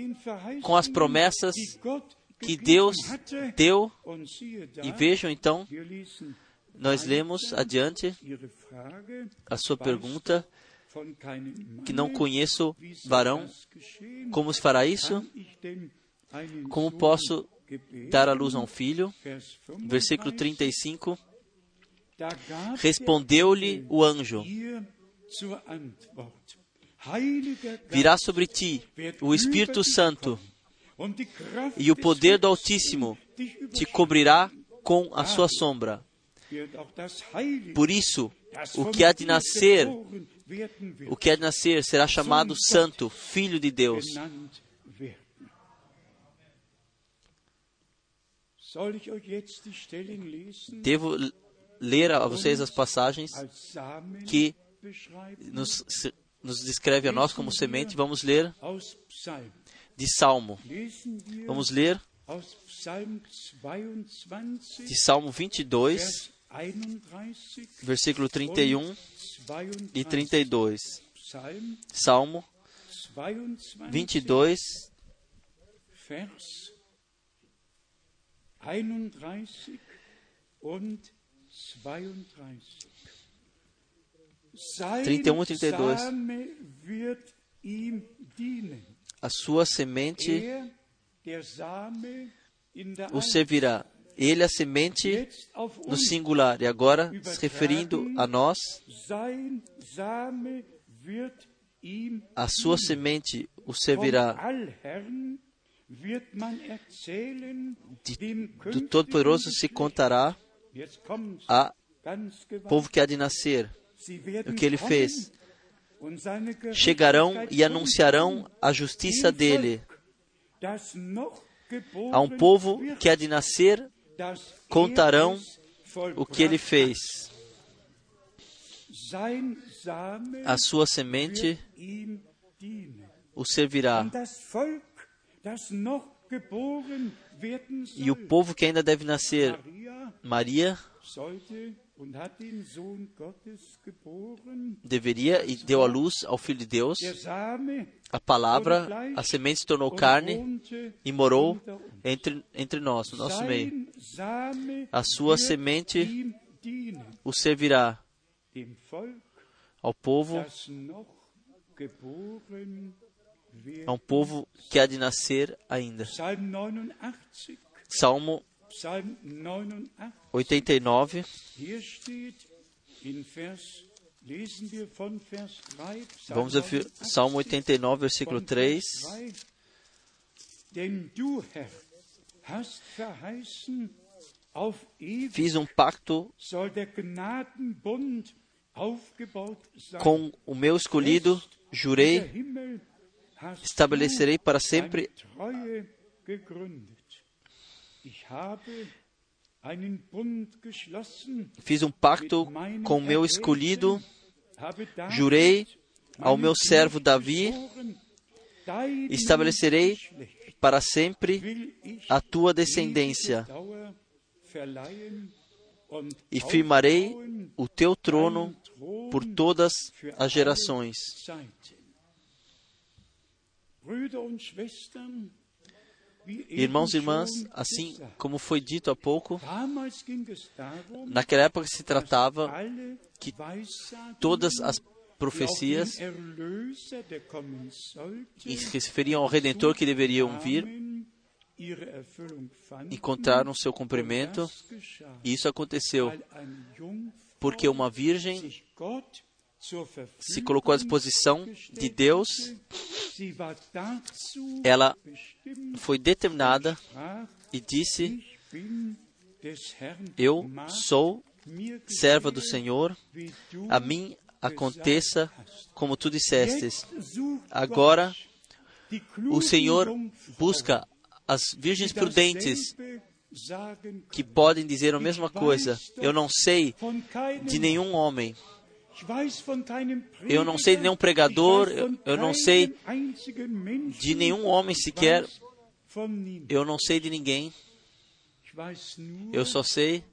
com as promessas que Deus deu. E vejam então, nós lemos adiante a sua pergunta, que não conheço varão, como se fará isso? Como posso dar a luz a um filho? Versículo 35. Respondeu-lhe o anjo: Virá sobre ti o Espírito Santo, e o poder do Altíssimo te cobrirá com a sua sombra. Por isso, o que há de nascer, o que há de nascer será chamado Santo, Filho de Deus. Devo ler a vocês as passagens que nos, nos descreve a nós como semente. Vamos ler de Salmo. Vamos ler de Salmo 22, versículo 31 e 32. Salmo 22, 31 und 32. 31 e 32. Same wird ihm dienen. A sua semente Er, o servirá. Ele é a semente no singular. E agora, se referindo a nós, a sua semente o servirá. De- Do Todo-Poderoso se contará a povo que há de nascer, o que ele fez. Chegarão e anunciarão a justiça dele. A um povo que há de nascer, contarão o que ele fez. A sua semente o servirá. E o povo que ainda deve nascer, Maria Deveria e deu a luz ao Filho de Deus. A palavra, a semente se tornou carne e morou entre, entre nós, no nosso meio. A sua semente o servirá ao povo, a um povo que há de nascer ainda. Psalm 89, Salmo 89, 89, hier steht in Vers, lesen wir von Vers 3, Psalm vamos ver Salmo 89, versículo von 3. Vers 3. Denn du, Herr, hast verheißen, auf ewig Fiz um pacto com o meu escolhido, jurei, estabelecerei para sempre Fiz um pacto com o meu escolhido, jurei ao meu servo Davi, estabelecerei para sempre a tua descendência. E firmarei o teu trono por todas as gerações. Irmãos e irmãs, assim como foi dito há pouco, naquela época se tratava que todas as profecias que se referiam ao Redentor que deveriam vir encontraram seu cumprimento. E isso aconteceu porque uma virgem se colocou à disposição de Deus, ela foi determinada e disse: Eu sou serva do Senhor, a mim aconteça como tu dissestes. Agora o Senhor busca as virgens prudentes que podem dizer a mesma coisa. Eu não sei de nenhum homem, Eu não sei de nenhum pregador, von eu não sei de nenhum homem sequer, eu não sei de ninguém. Eu só sei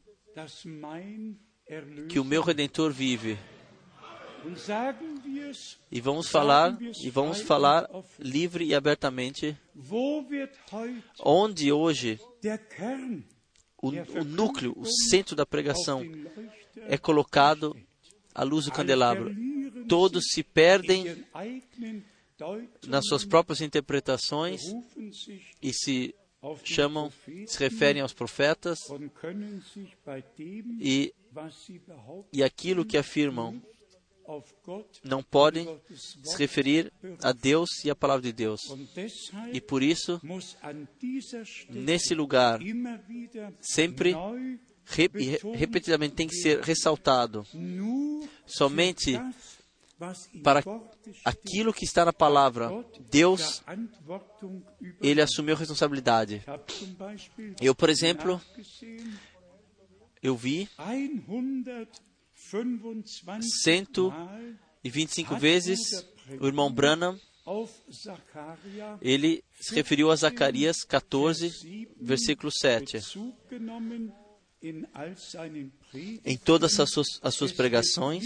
que o meu Redentor vive. E vamos falar, e vamos falar livre e abertamente, onde hoje o, o núcleo, o centro da pregação é colocado à luz do candelabro. Todos se perdem nas suas próprias interpretações e se chamam, se referem aos profetas e, e aquilo que afirmam não podem se referir a Deus e à palavra de Deus. E por isso, nesse lugar, sempre re, re, repetidamente tem que ser ressaltado. Somente para aquilo que está na palavra, Deus, Ele assumiu a responsabilidade. Eu, por exemplo, eu vi 125 vezes o irmão Branham, ele se referiu a Zacarias 14, versículo 7. Em todas as suas, as suas pregações,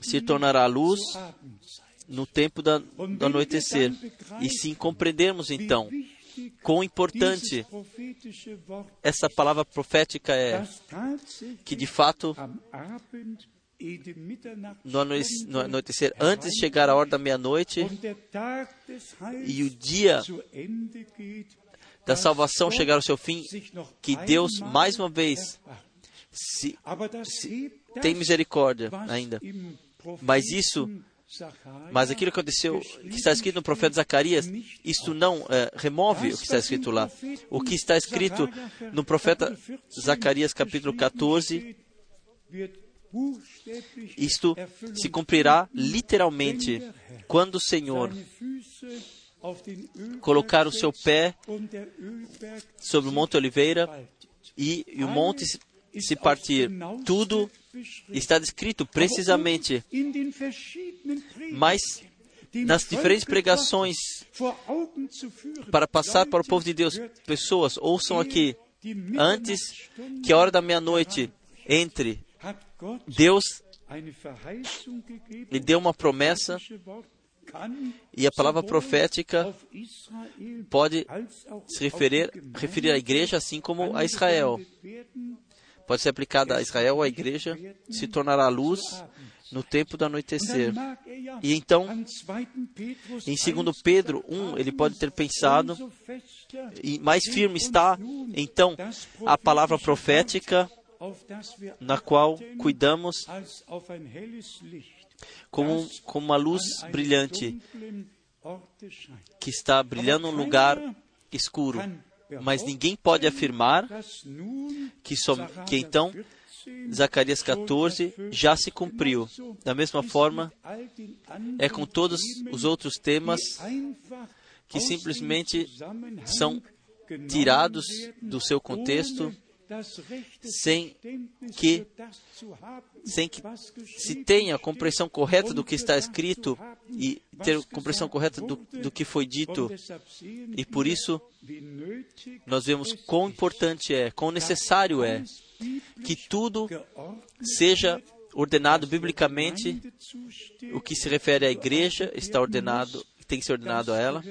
se tornará luz no tempo da, do anoitecer. E se compreendermos então quão importante essa palavra profética é, que de fato no anoitecer, antes de chegar a hora da meia-noite e o dia da salvação chegar ao seu fim, que Deus mais uma vez se, se tem misericórdia ainda. Mas isso, mas aquilo que aconteceu, que está escrito no profeta Zacarias, isto não é, remove o que está escrito lá. O que está escrito no profeta Zacarias capítulo 14, isto se cumprirá literalmente quando o Senhor colocar o seu pé sobre o Monte Oliveira e, e o monte se partir. Tudo está descrito precisamente, mas nas diferentes pregações, para passar para o povo de Deus, pessoas ouçam aqui, antes que a hora da meia-noite entre, Deus lhe deu uma promessa e a palavra profética pode se referir, referir à igreja assim como a Israel pode ser aplicada a Israel ou à igreja, se tornará luz no tempo do anoitecer. E então, em 2 Pedro 1, ele pode ter pensado, e mais firme está, então, a palavra profética, na qual cuidamos como, como uma luz brilhante que está brilhando num lugar escuro mas ninguém pode afirmar que, que então Zacarias 14 já se cumpriu. Da mesma forma, é com todos os outros temas que simplesmente são tirados do seu contexto sem que, sem que se tenha a compreensão correta do que está escrito e ter a compreensão correta do, do que foi dito. E por isso, nós vemos quão importante é, quão necessário é que tudo seja ordenado biblicamente. O que se refere à igreja está ordenado, tem que ser ordenado a ela.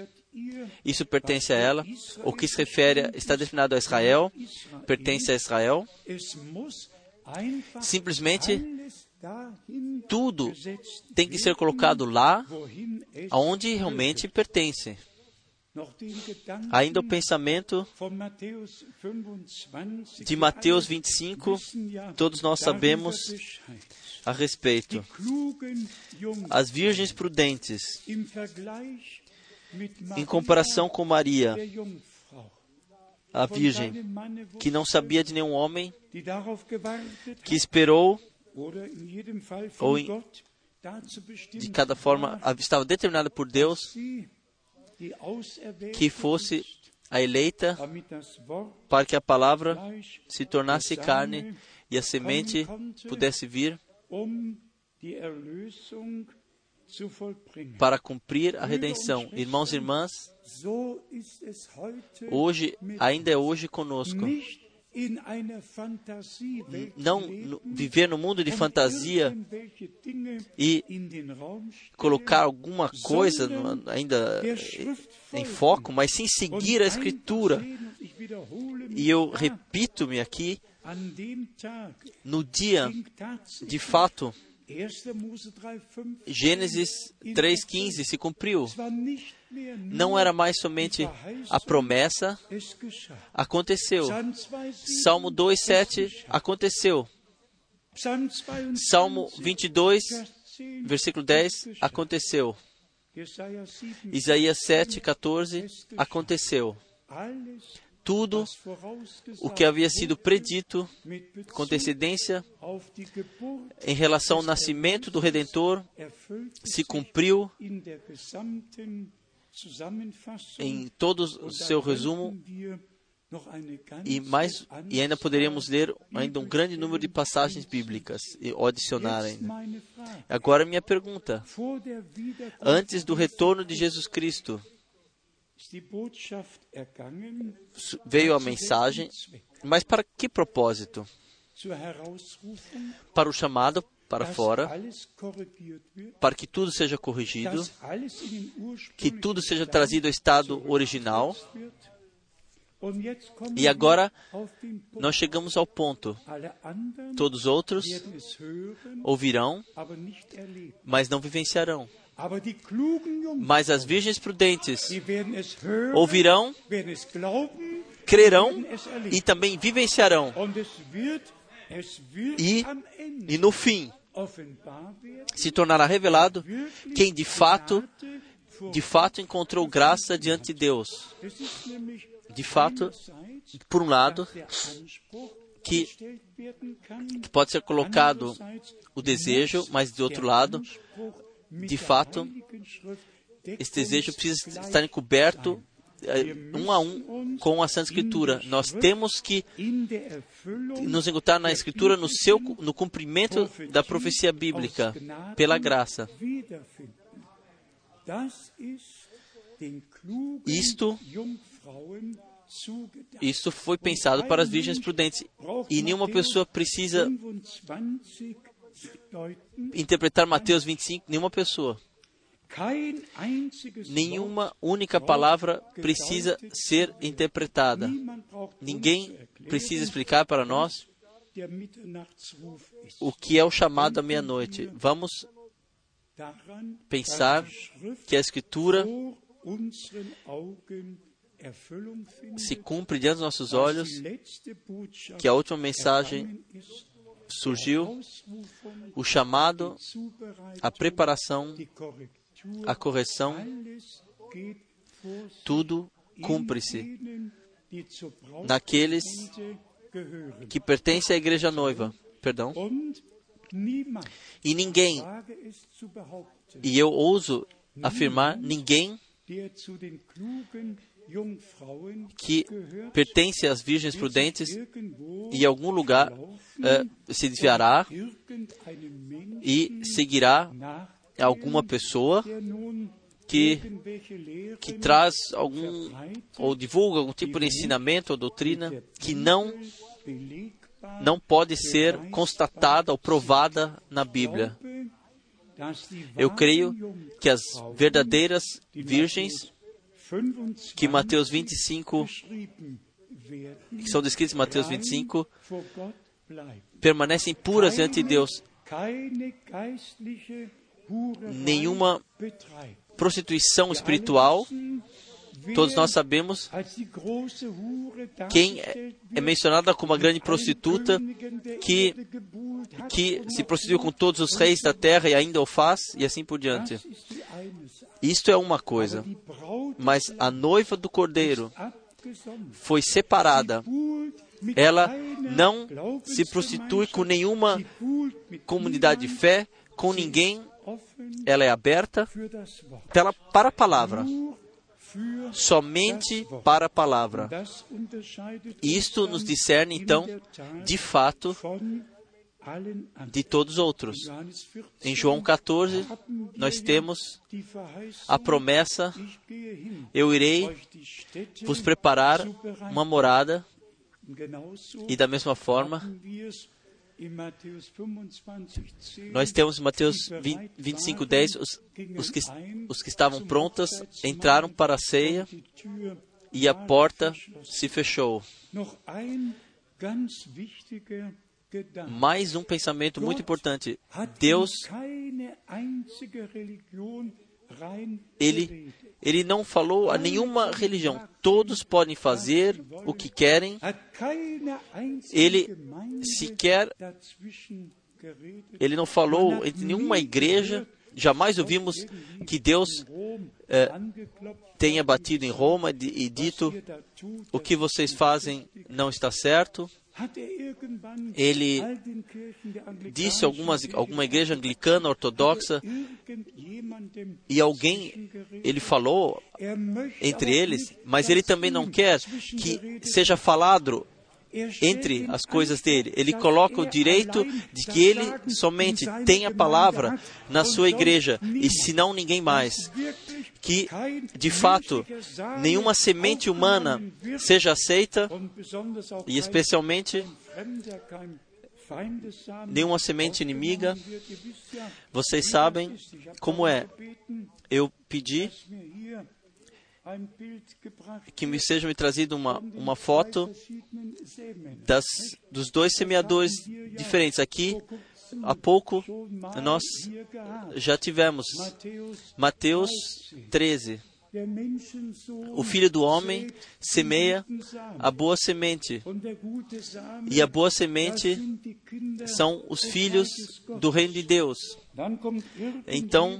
Isso pertence a ela. O que se refere, está destinado a Israel, pertence a Israel. Simplesmente tudo tem que ser colocado lá, aonde realmente pertence. Ainda o pensamento de Mateus 25, todos nós sabemos a respeito. As virgens prudentes em comparação com Maria, a Virgem, que não sabia de nenhum homem, que esperou, ou em, de cada forma estava determinada por Deus que fosse a eleita para que a palavra se tornasse carne e a semente pudesse vir para cumprir a redenção. Irmãos e irmãs, hoje, ainda é hoje conosco. Não viver no mundo de fantasia e colocar alguma coisa ainda em foco, mas sim seguir a Escritura. E eu repito-me aqui, no dia, de fato, Gênesis 3,15 se cumpriu. Não era mais somente a promessa, aconteceu. Salmo 2,7 aconteceu. Salmo 22, versículo 10 aconteceu. Isaías 7, 14 aconteceu. Tudo o que havia sido predito com antecedência em relação ao nascimento do Redentor se cumpriu em todo o seu resumo e mais e ainda poderíamos ler ainda um grande número de passagens bíblicas e adicionar ainda. Agora minha pergunta: antes do retorno de Jesus Cristo, veio a mensagem, mas para que propósito? Para o chamado para fora, para que tudo seja corrigido, que tudo seja trazido ao estado original. E agora nós chegamos ao ponto. Todos os outros ouvirão, mas não vivenciarão. Mas as virgens prudentes ouvirão, crerão e também vivenciarão. E, e no fim, se tornará revelado quem de fato, de fato encontrou graça diante de Deus. De fato, por um lado, que, que pode ser colocado o desejo, mas de outro lado, de fato, esse desejo precisa estar encoberto um a um com a Santa Escritura. Nós temos que nos encontrar na Escritura no seu no cumprimento da profecia bíblica pela graça. Isto isto foi pensado para as virgens prudentes e nenhuma pessoa precisa interpretar Mateus 25, nenhuma pessoa. Nenhuma única palavra precisa ser interpretada. Ninguém precisa explicar para nós o que é o chamado à meia-noite. Vamos pensar que a Escritura se cumpre diante dos nossos olhos, que a última mensagem surgiu, o chamado, a preparação, a correção, tudo cumpre-se naqueles que pertencem à igreja noiva. Perdão. E ninguém, e eu ouso afirmar, ninguém que pertence às virgens prudentes e em algum lugar uh, se desviará e seguirá alguma pessoa que, que traz algum ou divulga algum tipo de ensinamento ou doutrina que não não pode ser constatada ou provada na Bíblia. Eu creio que as verdadeiras virgens que Mateus 25 que são descritos em Mateus 25 permanecem puras diante de Deus. Nenhuma prostituição espiritual. Todos nós sabemos quem é mencionada como a grande prostituta que, que se prostituiu com todos os reis da terra e ainda o faz, e assim por diante. Isto é uma coisa, mas a noiva do cordeiro foi separada. Ela não se prostitui com nenhuma comunidade de fé, com ninguém. Ela é aberta para a palavra. Somente para a palavra. Isto nos discerne, então, de fato, de todos os outros. Em João 14, nós temos a promessa: Eu irei vos preparar uma morada, e da mesma forma, nós temos em Mateus 25, 10, os, os, que, os que estavam prontas entraram para a ceia e a porta se fechou. Mais um pensamento muito importante. Deus, ele, ele não falou a nenhuma religião. Todos podem fazer o que querem. Ele sequer, ele não falou entre nenhuma igreja. Jamais ouvimos que Deus eh, tenha batido em Roma e dito: o que vocês fazem não está certo. Ele disse algumas, alguma igreja anglicana ortodoxa e alguém, ele falou entre eles, mas ele também não quer que seja falado entre as coisas dele. Ele coloca o direito de que ele somente tenha a palavra na sua igreja e senão ninguém mais. Que, de fato, nenhuma semente humana seja aceita e, especialmente, nenhuma semente inimiga. Vocês sabem como é. Eu pedi que me seja me trazido uma, uma foto das, dos dois semeadores diferentes. Aqui, há pouco, nós já tivemos Mateus 13. O filho do homem semeia a boa semente, e a boa semente são os filhos do reino de Deus. Então,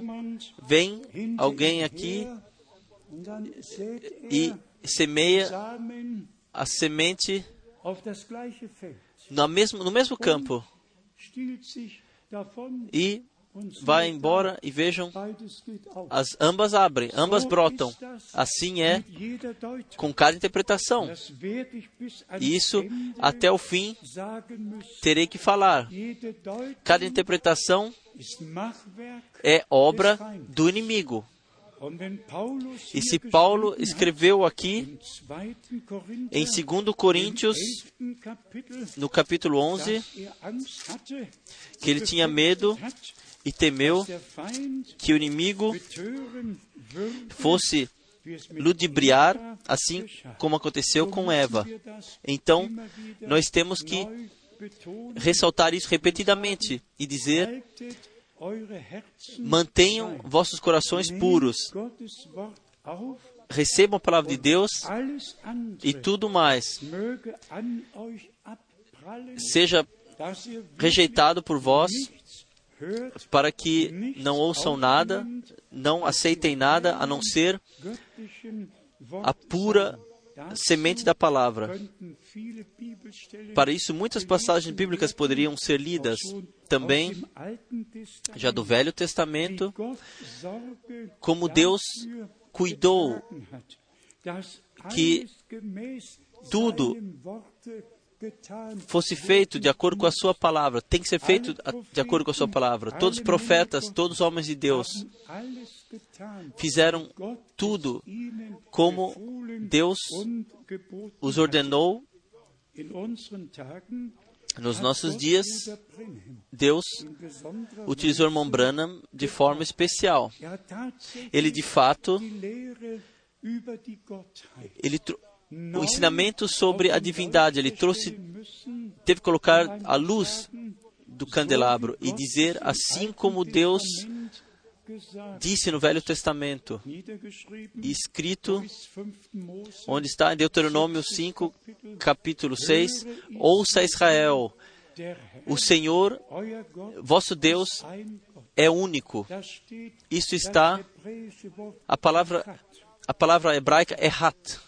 vem alguém aqui e semeia a semente no mesmo, no mesmo campo e vai embora e vejam, as ambas abrem, ambas brotam. Assim é com cada interpretação. Isso até o fim terei que falar. Cada interpretação é obra do inimigo. E se Paulo escreveu aqui em 2 Coríntios, no capítulo 11, que ele tinha medo e temeu que o inimigo fosse ludibriar, assim como aconteceu com Eva. Então, nós temos que ressaltar isso repetidamente e dizer Mantenham vossos corações puros. Recebam a palavra de Deus e tudo mais seja rejeitado por vós, para que não ouçam nada, não aceitem nada a não ser a pura semente da palavra. Para isso, muitas passagens bíblicas poderiam ser lidas também, já do Velho Testamento, como Deus cuidou que tudo fosse feito de acordo com a sua palavra. Tem que ser feito de acordo com a sua palavra. Todos os profetas, todos os homens de Deus fizeram tudo como Deus os ordenou. Nos nossos dias, Deus utilizou irmão Branham de forma especial. Ele, de fato, ele o ensinamento sobre a divindade. Ele trouxe, teve que colocar a luz do candelabro e dizer assim como Deus disse no Velho Testamento, escrito, onde está em Deuteronômio 5, capítulo 6, ouça Israel, o Senhor, vosso Deus, é único. Isso está, a palavra, a palavra hebraica é hat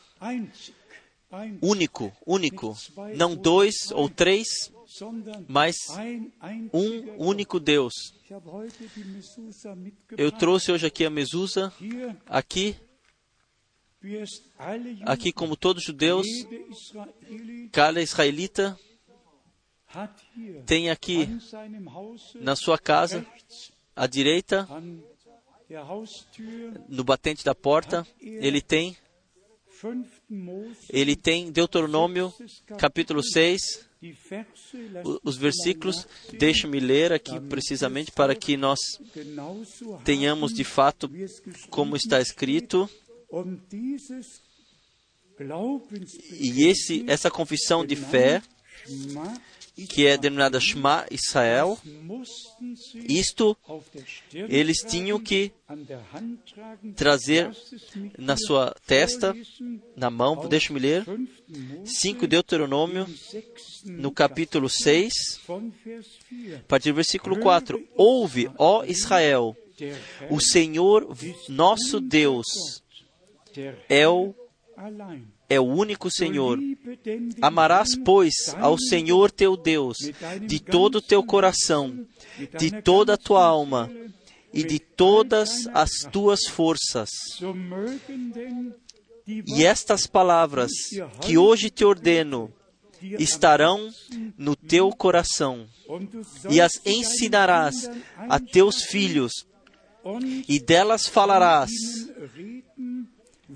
único, único, não dois ou três, mas um único Deus. Eu trouxe hoje aqui a Mesusa, aqui, aqui como todos os judeus, cada israelita tem aqui na sua casa, à direita, no batente da porta, ele tem ele tem Deuteronômio capítulo 6, os versículos, deixe-me ler aqui precisamente para que nós tenhamos de fato como está escrito. E esse, essa confissão de fé, que é denominada Shema Israel, isto eles tinham que trazer na sua testa, na mão, deixe-me ler, 5 Deuteronômio, no capítulo 6, a partir do versículo 4. Ouve, ó Israel, o Senhor nosso Deus é o, é o único Senhor. Amarás, pois, ao Senhor teu Deus de todo o teu coração, de toda a tua alma e de todas as tuas forças. E estas palavras que hoje te ordeno estarão no teu coração, e as ensinarás a teus filhos, e delas falarás,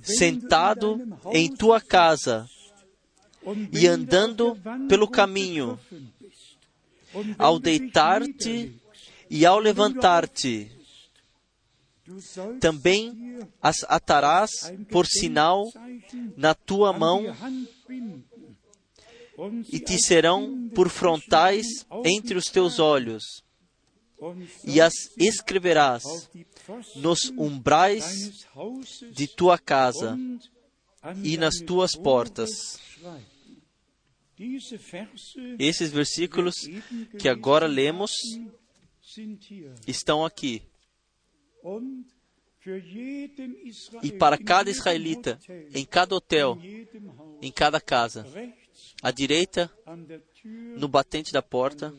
sentado em tua casa e andando pelo caminho, ao deitar-te e ao levantar-te. Também as atarás por sinal na tua mão e te serão por frontais entre os teus olhos, e as escreverás nos umbrais de tua casa e nas tuas portas. Esses versículos que agora lemos estão aqui. E para cada israelita, em cada hotel, em cada casa, à direita, no batente da porta,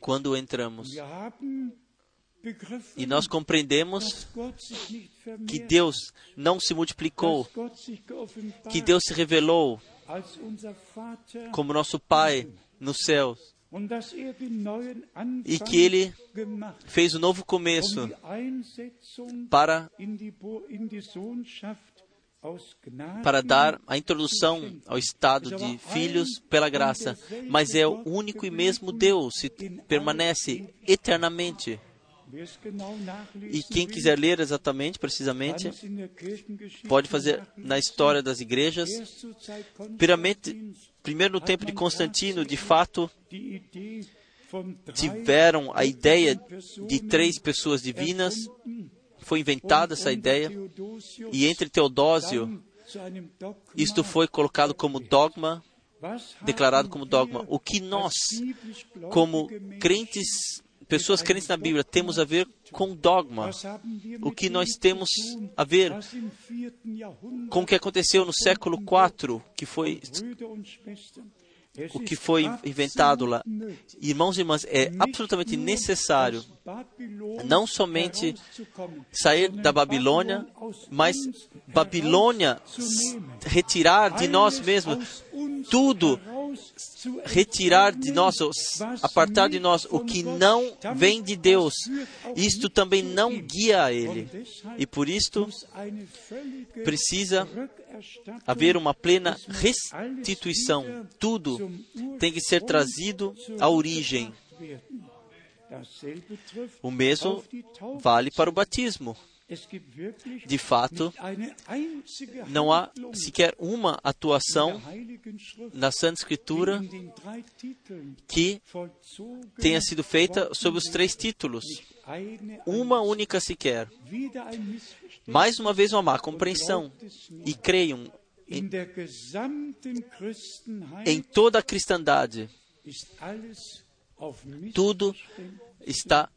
quando entramos. E nós compreendemos que Deus não se multiplicou, que Deus se revelou como nosso Pai nos céus. E que Ele fez um novo começo para para dar a introdução ao estado de filhos pela graça, mas é o único e mesmo Deus e permanece eternamente. E quem quiser ler exatamente, precisamente, pode fazer na história das igrejas. Primeiramente, primeiro no tempo de Constantino, de fato, tiveram a ideia de três pessoas divinas foi inventada essa ideia e entre Teodósio isto foi colocado como dogma, declarado como dogma. O que nós, como crentes, pessoas crentes na Bíblia, temos a ver com dogma? O que nós temos a ver com o que aconteceu no século IV, que foi o que foi inventado lá. Irmãos e irmãs, é absolutamente necessário não somente sair da Babilônia, mas Babilônia retirar de nós mesmos tudo, retirar de nós, apartar de nós o que não vem de Deus. Isto também não guia a Ele. E por isto precisa haver uma plena restituição. Tudo tem que ser trazido à origem. O mesmo vale para o batismo. De fato, não há sequer uma atuação na Santa Escritura que tenha sido feita sob os três títulos. Uma única sequer. Mais uma vez, uma má compreensão. E creiam em, em toda a cristandade. Tudo está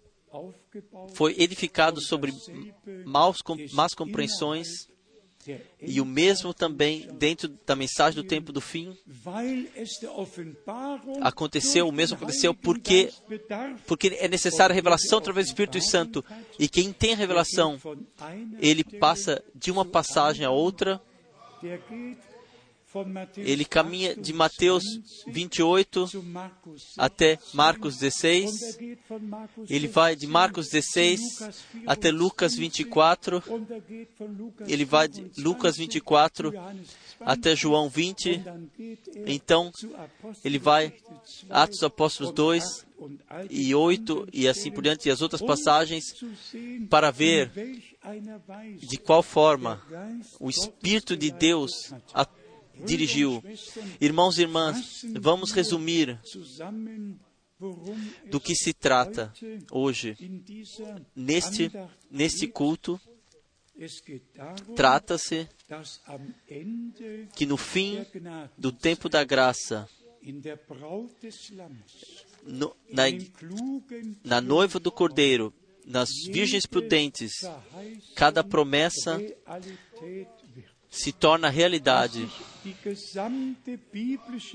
foi edificado sobre maus, más compreensões e o mesmo também dentro da mensagem do tempo do fim. Aconteceu, o mesmo aconteceu porque porque é necessária a revelação através do Espírito Santo. E quem tem a revelação ele passa de uma passagem a outra ele caminha de Mateus 28 até Marcos 16. Ele vai de Marcos 16 até Lucas 24. Ele vai de Lucas 24 até João 20. Então, ele vai Atos Apóstolos 2 e 8 e assim por diante, e as outras passagens, para ver de qual forma o Espírito de Deus dirigiu. Irmãos e irmãs, vamos resumir do que se trata hoje. Neste, neste culto, trata-se que no fim do tempo da graça, na, na noiva do Cordeiro, nas virgens prudentes, cada promessa se torna realidade.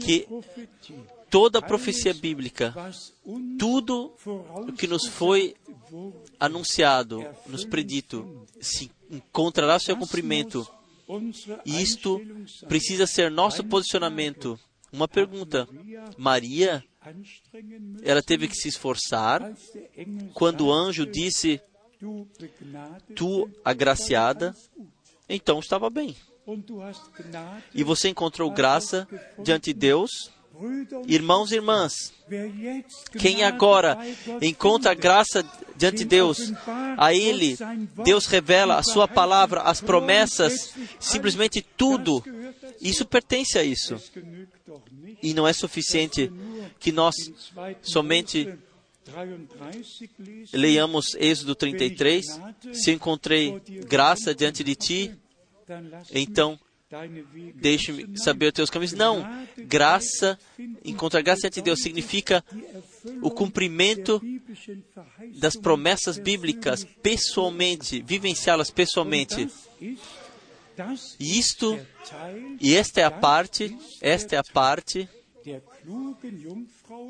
Que toda a profecia bíblica, tudo o que nos foi anunciado, nos predito, se encontrará seu cumprimento. E isto precisa ser nosso posicionamento. Uma pergunta: Maria, ela teve que se esforçar quando o anjo disse: Tu, agraciada, então estava bem. E você encontrou graça diante de Deus? Irmãos e irmãs, quem agora encontra graça diante de Deus, a Ele, Deus revela a Sua palavra, as promessas, simplesmente tudo, isso pertence a isso. E não é suficiente que nós somente leiamos Êxodo 33, se encontrei graça diante de ti, então Deixe-me saber os teus caminhos. Não. Graça, encontrar graça de Deus significa o cumprimento das promessas bíblicas pessoalmente, vivenciá-las pessoalmente. E isto, e esta é a parte, esta é a parte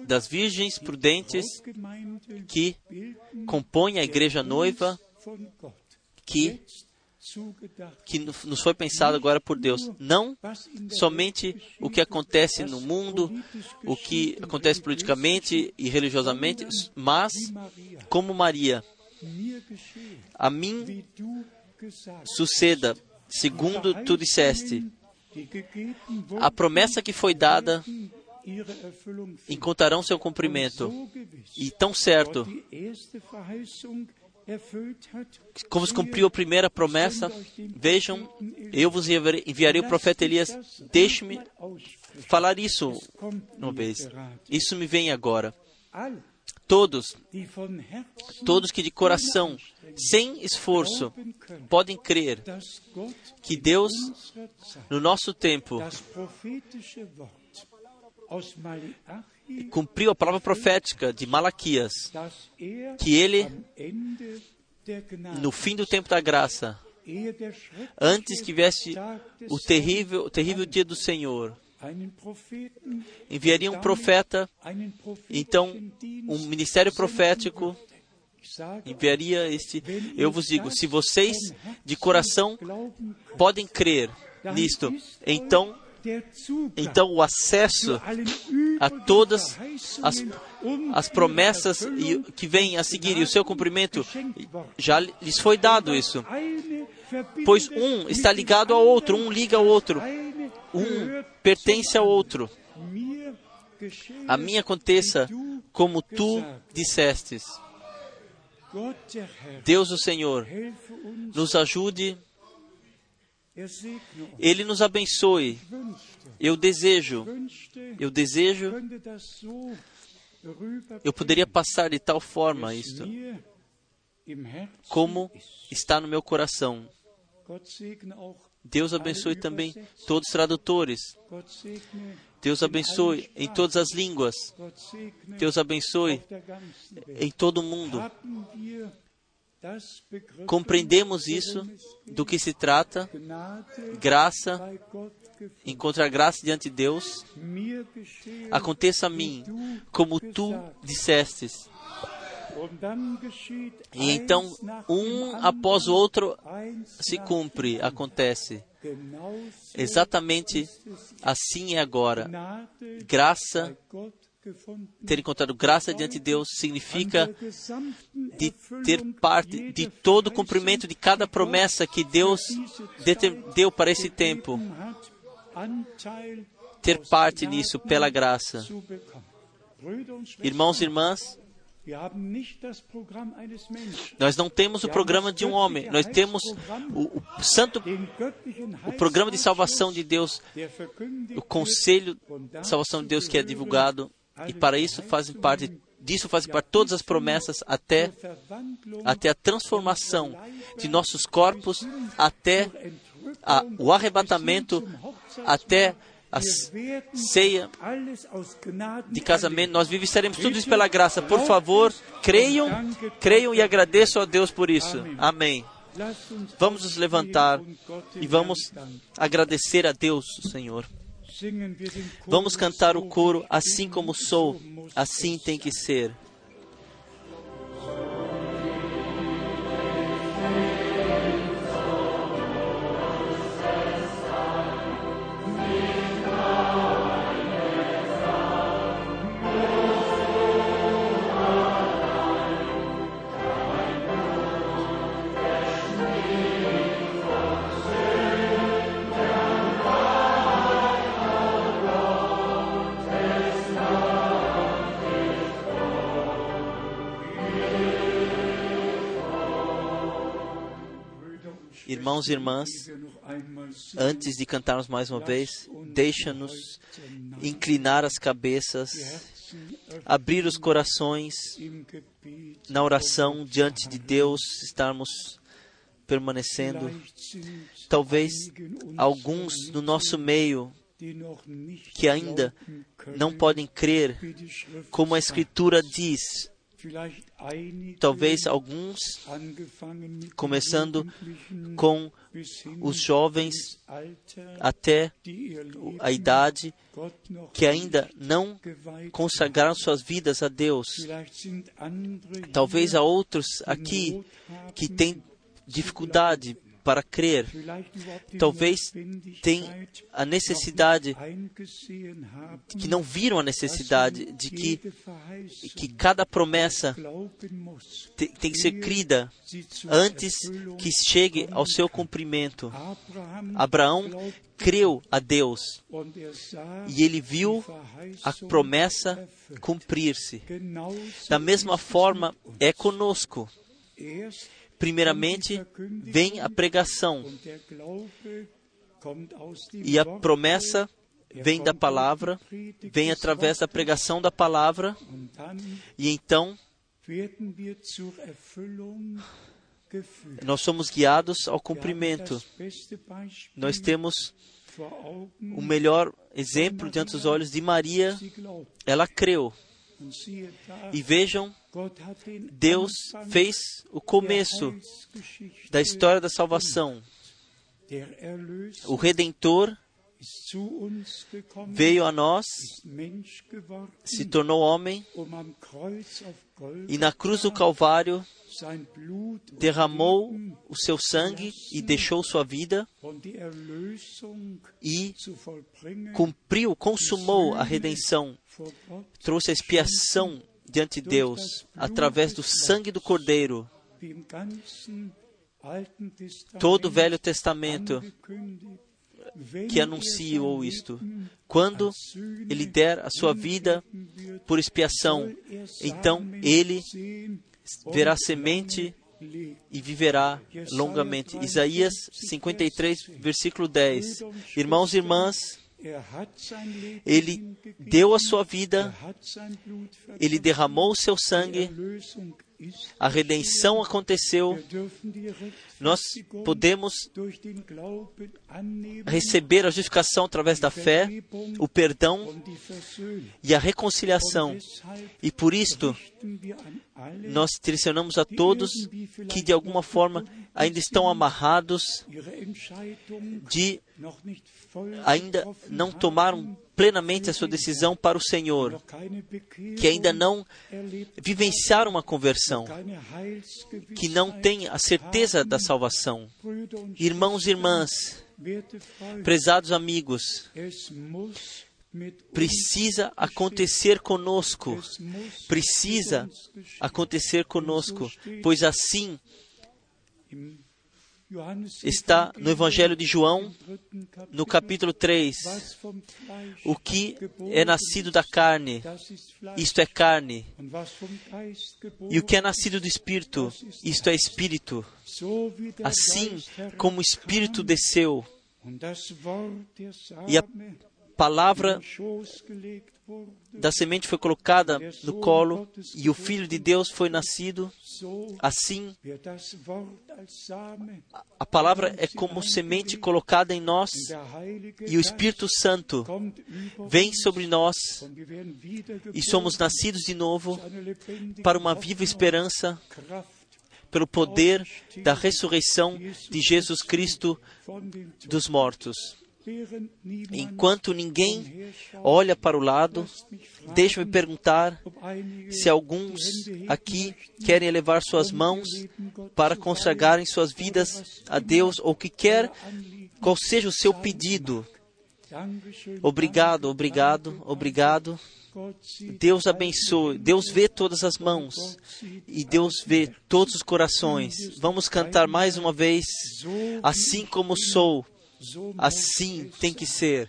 das virgens prudentes que compõem a igreja noiva que que nos foi pensado agora por Deus. Não somente o que acontece no mundo, o que acontece politicamente e religiosamente, mas como Maria. A mim suceda, segundo tu disseste. A promessa que foi dada encontrarão seu cumprimento. E tão certo como se cumpriu a primeira promessa, vejam, eu vos enviarei o profeta Elias. Deixe-me falar isso uma vez. Isso me vem agora. Todos, todos que de coração, sem esforço, podem crer que Deus, no nosso tempo, cumpriu a palavra profética de Malaquias, que ele, no fim do tempo da graça, antes que viesse o terrível, o terrível dia do Senhor, enviaria um profeta, então um ministério profético enviaria este. Eu vos digo, se vocês de coração podem crer nisto, então então, o acesso a todas as, as promessas que vêm a seguir e o seu cumprimento já lhes foi dado isso. Pois um está ligado ao outro, um liga ao outro, um pertence ao outro. A mim aconteça como tu dissestes. Deus o Senhor nos ajude ele nos abençoe. Eu desejo, eu desejo, eu poderia passar de tal forma isto, como está no meu coração. Deus abençoe também todos os tradutores. Deus abençoe em todas as línguas. Deus abençoe em todo o mundo. Compreendemos isso, do que se trata, graça, encontrar graça diante de Deus. Aconteça a mim como tu dissestes. E então, um após o outro se cumpre, acontece. Exatamente assim é agora. Graça ter encontrado graça diante de Deus significa de ter parte de todo o cumprimento de cada promessa que Deus deu para esse tempo. Ter parte nisso pela graça. Irmãos e irmãs, nós não temos o programa de um homem, nós temos o, o, santo, o programa de salvação de Deus, o conselho de salvação de Deus que é divulgado e para isso fazem parte disso fazem parte todas as promessas até até a transformação de nossos corpos, até a, o arrebatamento, até a ceia de casamento, nós vivos estaremos tudo isso pela graça. Por favor, creiam, creiam e agradeçam a Deus por isso. Amém. Vamos nos levantar e vamos agradecer a Deus, Senhor. Vamos cantar o coro assim como sou, assim tem que ser. Irmãos e irmãs, antes de cantarmos mais uma vez, deixa-nos inclinar as cabeças, abrir os corações na oração diante de Deus, estarmos permanecendo. Talvez alguns no nosso meio que ainda não podem crer, como a Escritura diz, Talvez alguns, começando com os jovens até a idade, que ainda não consagraram suas vidas a Deus. Talvez há outros aqui que têm dificuldade para crer. Talvez tenham a necessidade, que não viram a necessidade de que, que cada promessa tem que ser crida antes que chegue ao seu cumprimento. Abraão creu a Deus e ele viu a promessa cumprir-se. Da mesma forma é conosco primeiramente vem a pregação. E a promessa vem da palavra, vem através da pregação da palavra, e então nós somos guiados ao cumprimento. Nós temos o melhor exemplo diante dos olhos de Maria. Ela creu. E vejam, Deus fez o começo da história da salvação. O Redentor veio a nós, se tornou homem e na cruz do Calvário derramou o seu sangue e deixou sua vida e cumpriu, consumou a redenção, trouxe a expiação diante de Deus através do sangue do Cordeiro. Todo o Velho Testamento que anunciou isto. Quando ele der a sua vida por expiação, então ele verá semente e viverá longamente. Isaías 53, versículo 10. Irmãos e irmãs, ele deu a sua vida, ele derramou o seu sangue, a redenção aconteceu, nós podemos receber a justificação através da fé, o perdão e a reconciliação. E por isto, nós direcionamos a todos que de alguma forma ainda estão amarrados de ainda não tomaram plenamente a sua decisão para o Senhor, que ainda não vivenciaram uma conversão, que não têm a certeza da salvação. Irmãos e irmãs, prezados amigos, precisa acontecer conosco, precisa acontecer conosco, pois assim está no Evangelho de João, no capítulo 3. O que é nascido da carne, isto é carne. E o que é nascido do Espírito, isto é Espírito. Assim como o Espírito desceu e a palavra da semente foi colocada no colo e o Filho de Deus foi nascido. Assim, a palavra é como semente colocada em nós e o Espírito Santo vem sobre nós e somos nascidos de novo para uma viva esperança pelo poder da ressurreição de Jesus Cristo dos mortos. Enquanto ninguém olha para o lado, deixa-me perguntar se alguns aqui querem elevar suas mãos para consagrarem suas vidas a Deus ou que quer qual seja o seu pedido. Obrigado, obrigado, obrigado. Deus abençoe. Deus vê todas as mãos e Deus vê todos os corações. Vamos cantar mais uma vez. Assim como sou, so assim tem que ser.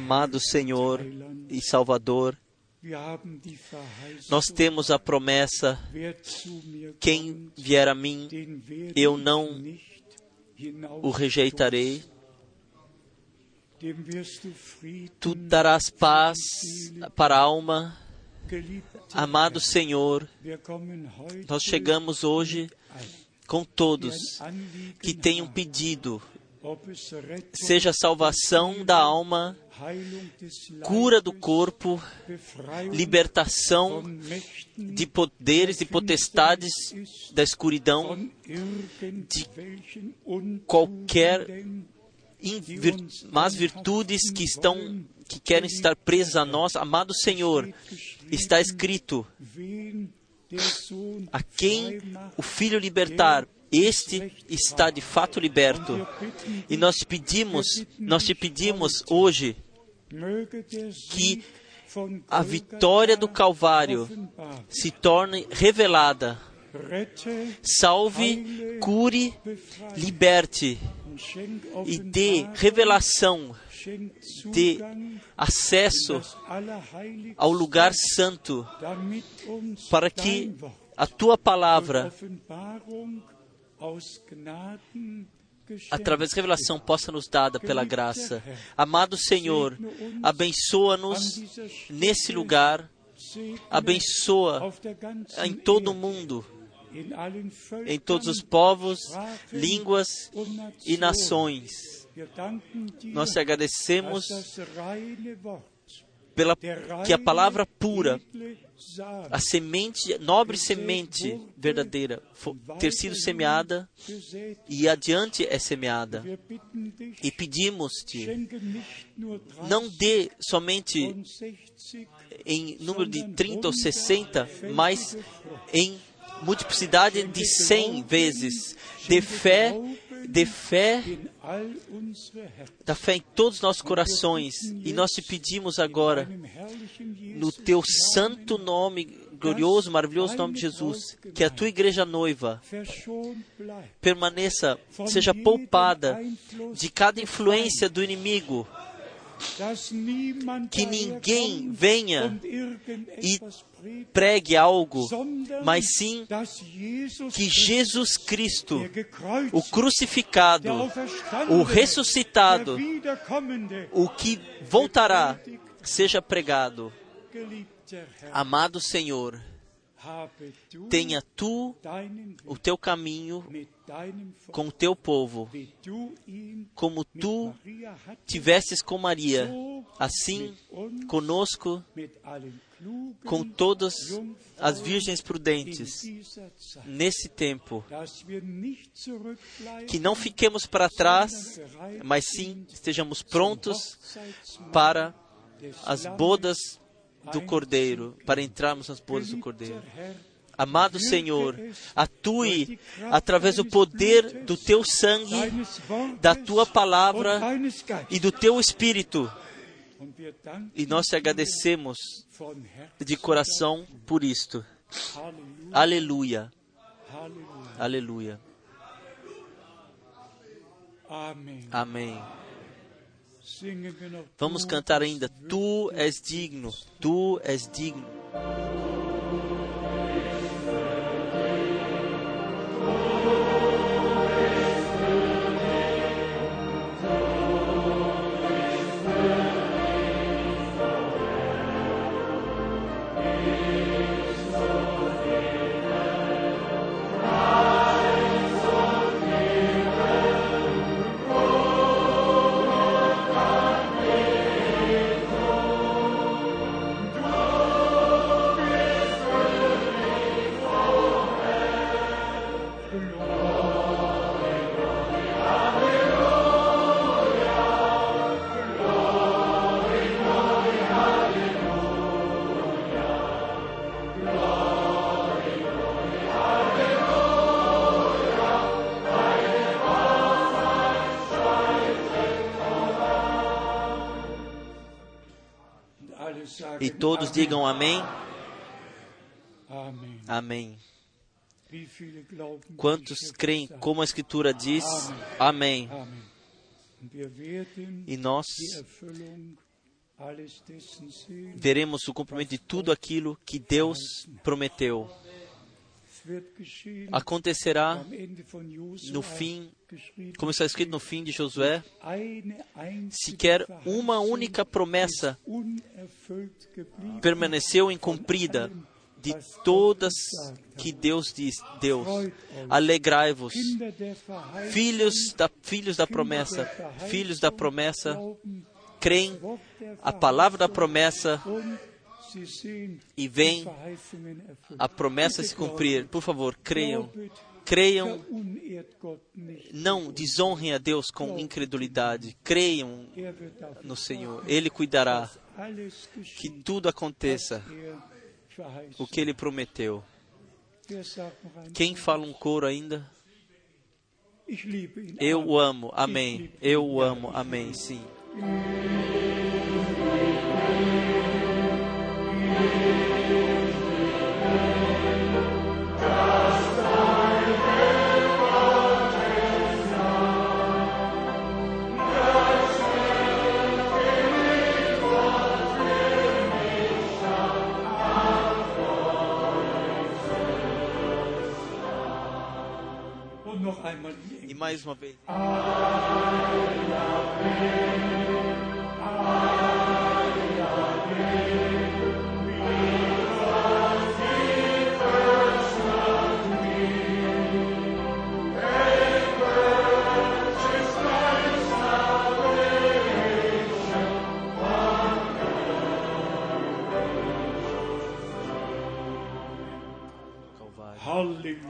Amado Senhor e Salvador, nós temos a promessa: quem vier a mim, eu não o rejeitarei. Tu darás paz para a alma. Amado Senhor, nós chegamos hoje com todos que têm um pedido, seja salvação da alma, cura do corpo, libertação de poderes e potestades da escuridão, irgendwelchen qualquer más virtudes que estão que querem estar presas a nós, amado Senhor, está escrito: a quem o Filho libertar, este está de fato liberto. E nós te pedimos, nós te pedimos hoje que a vitória do Calvário se torne revelada. Salve, cure, liberte e dê revelação, dê acesso ao lugar santo, para que a tua palavra, Através da revelação, possa nos dada pela graça. Amado Senhor, abençoa-nos nesse lugar, abençoa em todo o mundo, em todos os povos, línguas e nações. Nós te agradecemos pela que a palavra pura, a semente, nobre semente verdadeira, ter sido semeada e adiante é semeada. E pedimos-te, não dê somente 60 em número de 30 ou 60, mas em multiplicidade de 100 vezes. De fé, de fé, da fé em todos os nossos corações. E nós te pedimos agora, no teu santo nome, glorioso, maravilhoso nome de Jesus, que a tua igreja noiva permaneça, seja poupada de cada influência do inimigo, que ninguém venha predigt, pregue algo, mas sim que Jesus Cristo, o crucificado, o ressuscitado, o que voltará, seja pregado. Amado Senhor, tenha tu o teu caminho com o teu povo, como tu tivesses com Maria, assim conosco, com todas as virgens prudentes, nesse tempo. Que não fiquemos para trás, mas sim estejamos prontos para as bodas do Cordeiro, para entrarmos nas bodas do Cordeiro. Amado Senhor, atue através do poder do teu sangue, da tua palavra e do teu espírito. E nós te agradecemos de coração por isto. Aleluia, aleluia. Amen. Amém. Vamos cantar ainda. Tu és digno, tu és digno. Todos digam amém. Amém. Quantos creem como a Escritura diz? Amém. E nós veremos o cumprimento de tudo aquilo que Deus prometeu. Acontecerá no fim, como está escrito no fim de Josué, sequer uma única promessa permaneceu incumprida de todas que Deus diz, Deus, alegrai-vos, filhos da, filhos da promessa, filhos da promessa, creem a palavra da promessa e erfüllt. a promessa se cumprir. Por favor, creiam, creiam, não desonrem a Deus com incredulidade, creiam no Senhor, Ele cuidará que tudo aconteça o que Ele prometeu. Quem fala um coro ainda? Eu o amo, amém. Eu o amo, amém. Sim. Mais uma vez.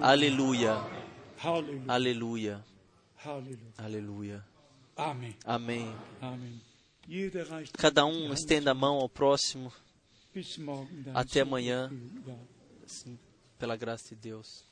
Aleluia, Halleluja. Aleluia. Amém. Jeder reicht Cada um estenda a mão ao próximo, Até amanhã. assim, pela graça de Deus.